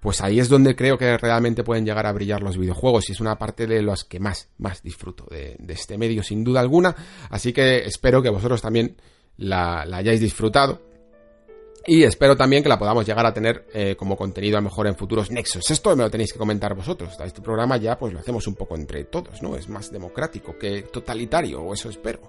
pues ahí es donde creo que realmente pueden llegar a brillar los videojuegos y es una parte de las que más, más disfruto de, este medio sin duda alguna. Así que espero que vosotros también la, hayáis disfrutado. Y espero también que la podamos llegar a tener eh, como contenido a lo mejor en futuros nexos. Esto me lo tenéis que comentar vosotros. Este programa ya pues lo hacemos un poco entre todos, ¿no? Es más democrático que totalitario, o eso espero.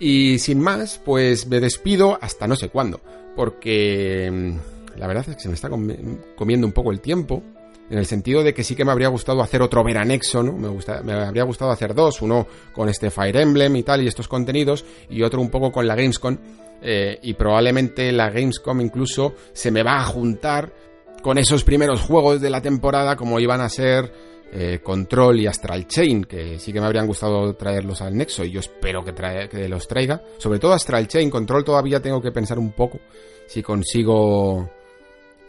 Y sin más, pues me despido hasta no sé cuándo. Porque mm, la verdad es que se me está comiendo un poco el tiempo, en el sentido de que sí que me habría gustado hacer otro veranexo, ¿no? Me, gusta, me habría gustado hacer dos, uno con este Fire Emblem y tal, y estos contenidos, y otro un poco con la Gamescom, eh, y probablemente la Gamescom incluso se me va a juntar con esos primeros juegos de la temporada como iban a ser eh, Control y Astral Chain, que sí que me habrían gustado traerlos al Nexo y yo espero que, que los traiga. Sobre todo Astral Chain, Control todavía tengo que pensar un poco si consigo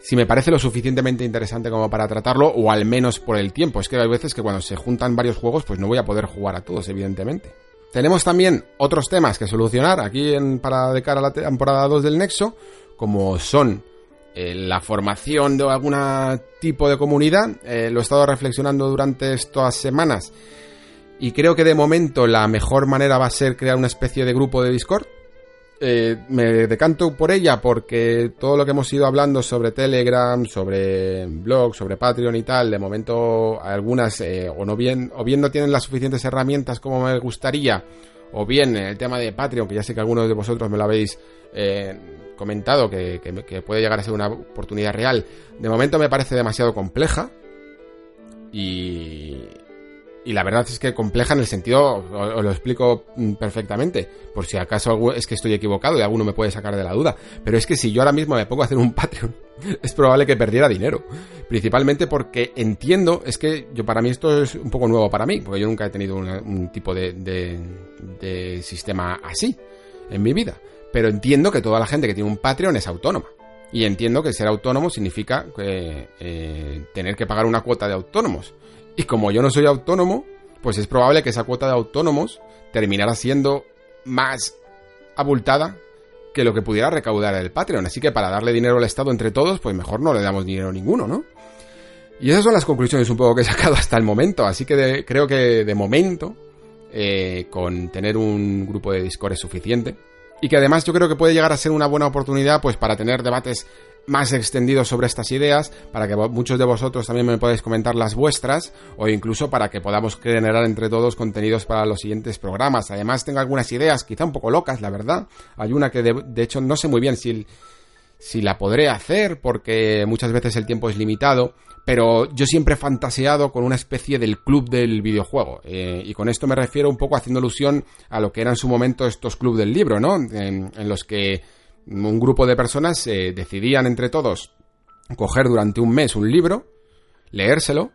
si me parece lo suficientemente interesante como para tratarlo, o al menos por el tiempo. Es que hay veces que cuando se juntan varios juegos, pues no voy a poder jugar a todos, evidentemente. Tenemos también otros temas que solucionar aquí en, para de cara a la temporada 2 del Nexo, como son eh, la formación de algún tipo de comunidad. Eh, lo he estado reflexionando durante estas semanas y creo que de momento la mejor manera va a ser crear una especie de grupo de Discord eh, me decanto por ella porque todo lo que hemos ido hablando sobre Telegram, sobre blog, sobre Patreon y tal, de momento algunas eh, o no bien o bien no tienen las suficientes herramientas como me gustaría, o bien el tema de Patreon, que ya sé que algunos de vosotros me lo habéis eh, comentado, que, que puede llegar a ser una oportunidad real. De momento me parece demasiado compleja y, y la verdad es que compleja en el sentido, os lo explico mm, perfectamente, por si acaso es que estoy equivocado y alguno me puede sacar de la duda, pero es que si yo ahora mismo me pongo a hacer un Patreon, es probable que perdiera dinero, principalmente porque entiendo, es que yo para mí esto es un poco nuevo para mí, porque yo nunca he tenido un tipo de, de sistema así en mi vida, pero entiendo que toda la gente que tiene un Patreon es autónoma. Y entiendo que ser autónomo significa eh, tener que pagar una cuota de autónomos. Y como yo no soy autónomo, pues es probable que esa cuota de autónomos terminara siendo más abultada que lo que pudiera recaudar el Patreon. Así que para darle dinero al Estado entre todos, pues mejor no le damos dinero ninguno, ¿no? Y esas son las conclusiones un poco que he sacado hasta el momento. Así que creo que de momento, eh, con tener un grupo de Discord es suficiente y que además yo creo que puede llegar a ser una buena oportunidad pues para tener debates más extendidos sobre estas ideas, para que muchos de vosotros también me podáis comentar las vuestras, o incluso para que podamos generar entre todos contenidos para los siguientes programas. Además, tengo algunas ideas, quizá un poco locas, la verdad. Hay una que de, hecho no sé muy bien si, si la podré hacer, porque muchas veces el tiempo es limitado, pero yo siempre he fantaseado con una especie del club del videojuego. Eh, y con esto me refiero un poco haciendo alusión a lo que eran en su momento estos clubes del libro, ¿no? En, los que un grupo de personas eh, decidían entre todos coger durante un mes un libro, leérselo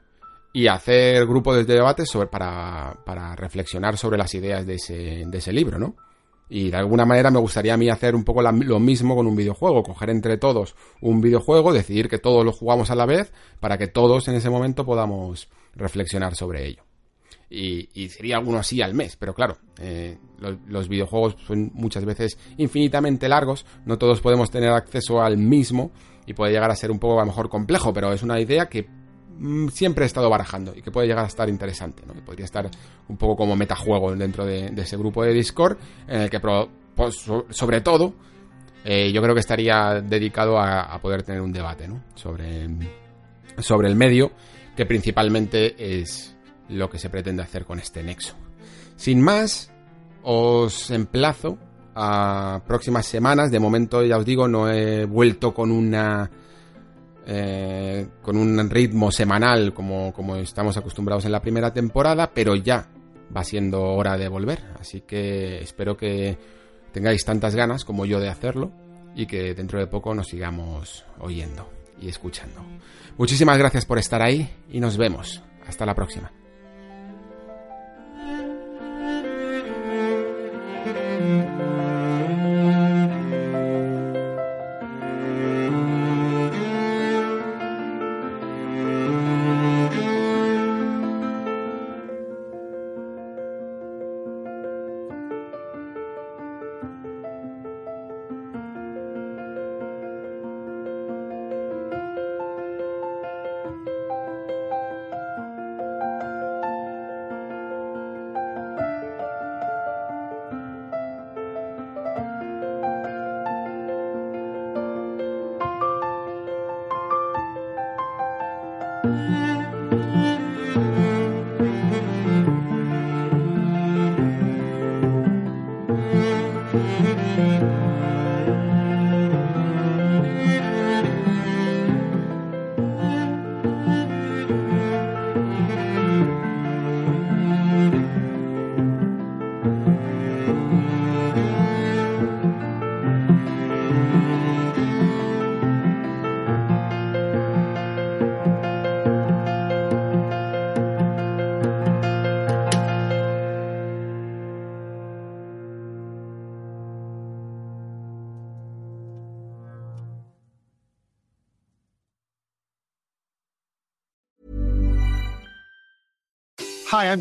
y hacer grupos de debates sobre, para, para reflexionar sobre las ideas de ese, de ese libro, ¿no? Y de alguna manera me gustaría a mí hacer un poco lo mismo con un videojuego, coger entre todos un videojuego, decidir que todos lo jugamos a la vez para que todos en ese momento podamos reflexionar sobre ello. Y, sería alguno así al mes, pero claro, eh, los, videojuegos son muchas veces infinitamente largos, no todos podemos tener acceso al mismo y puede llegar a ser un poco a lo mejor complejo, pero es una idea que Mm, siempre he estado barajando y que puede llegar a estar interesante, ¿no? podría estar un poco como metajuego dentro de, ese grupo de Discord, en el que pues, sobre todo eh, yo creo que estaría dedicado a, poder tener un debate ¿no? sobre, sobre el medio, que principalmente es lo que se pretende hacer con este nexo. Sin más, os emplazo a próximas semanas. De momento, ya os digo, no he vuelto con una eh, con un ritmo semanal como, como estamos acostumbrados en la primera temporada, pero ya va siendo hora de volver. Así que espero que tengáis tantas ganas como yo de hacerlo y que dentro de poco nos sigamos oyendo y escuchando. Muchísimas gracias por estar ahí y nos vemos. Hasta la próxima. Música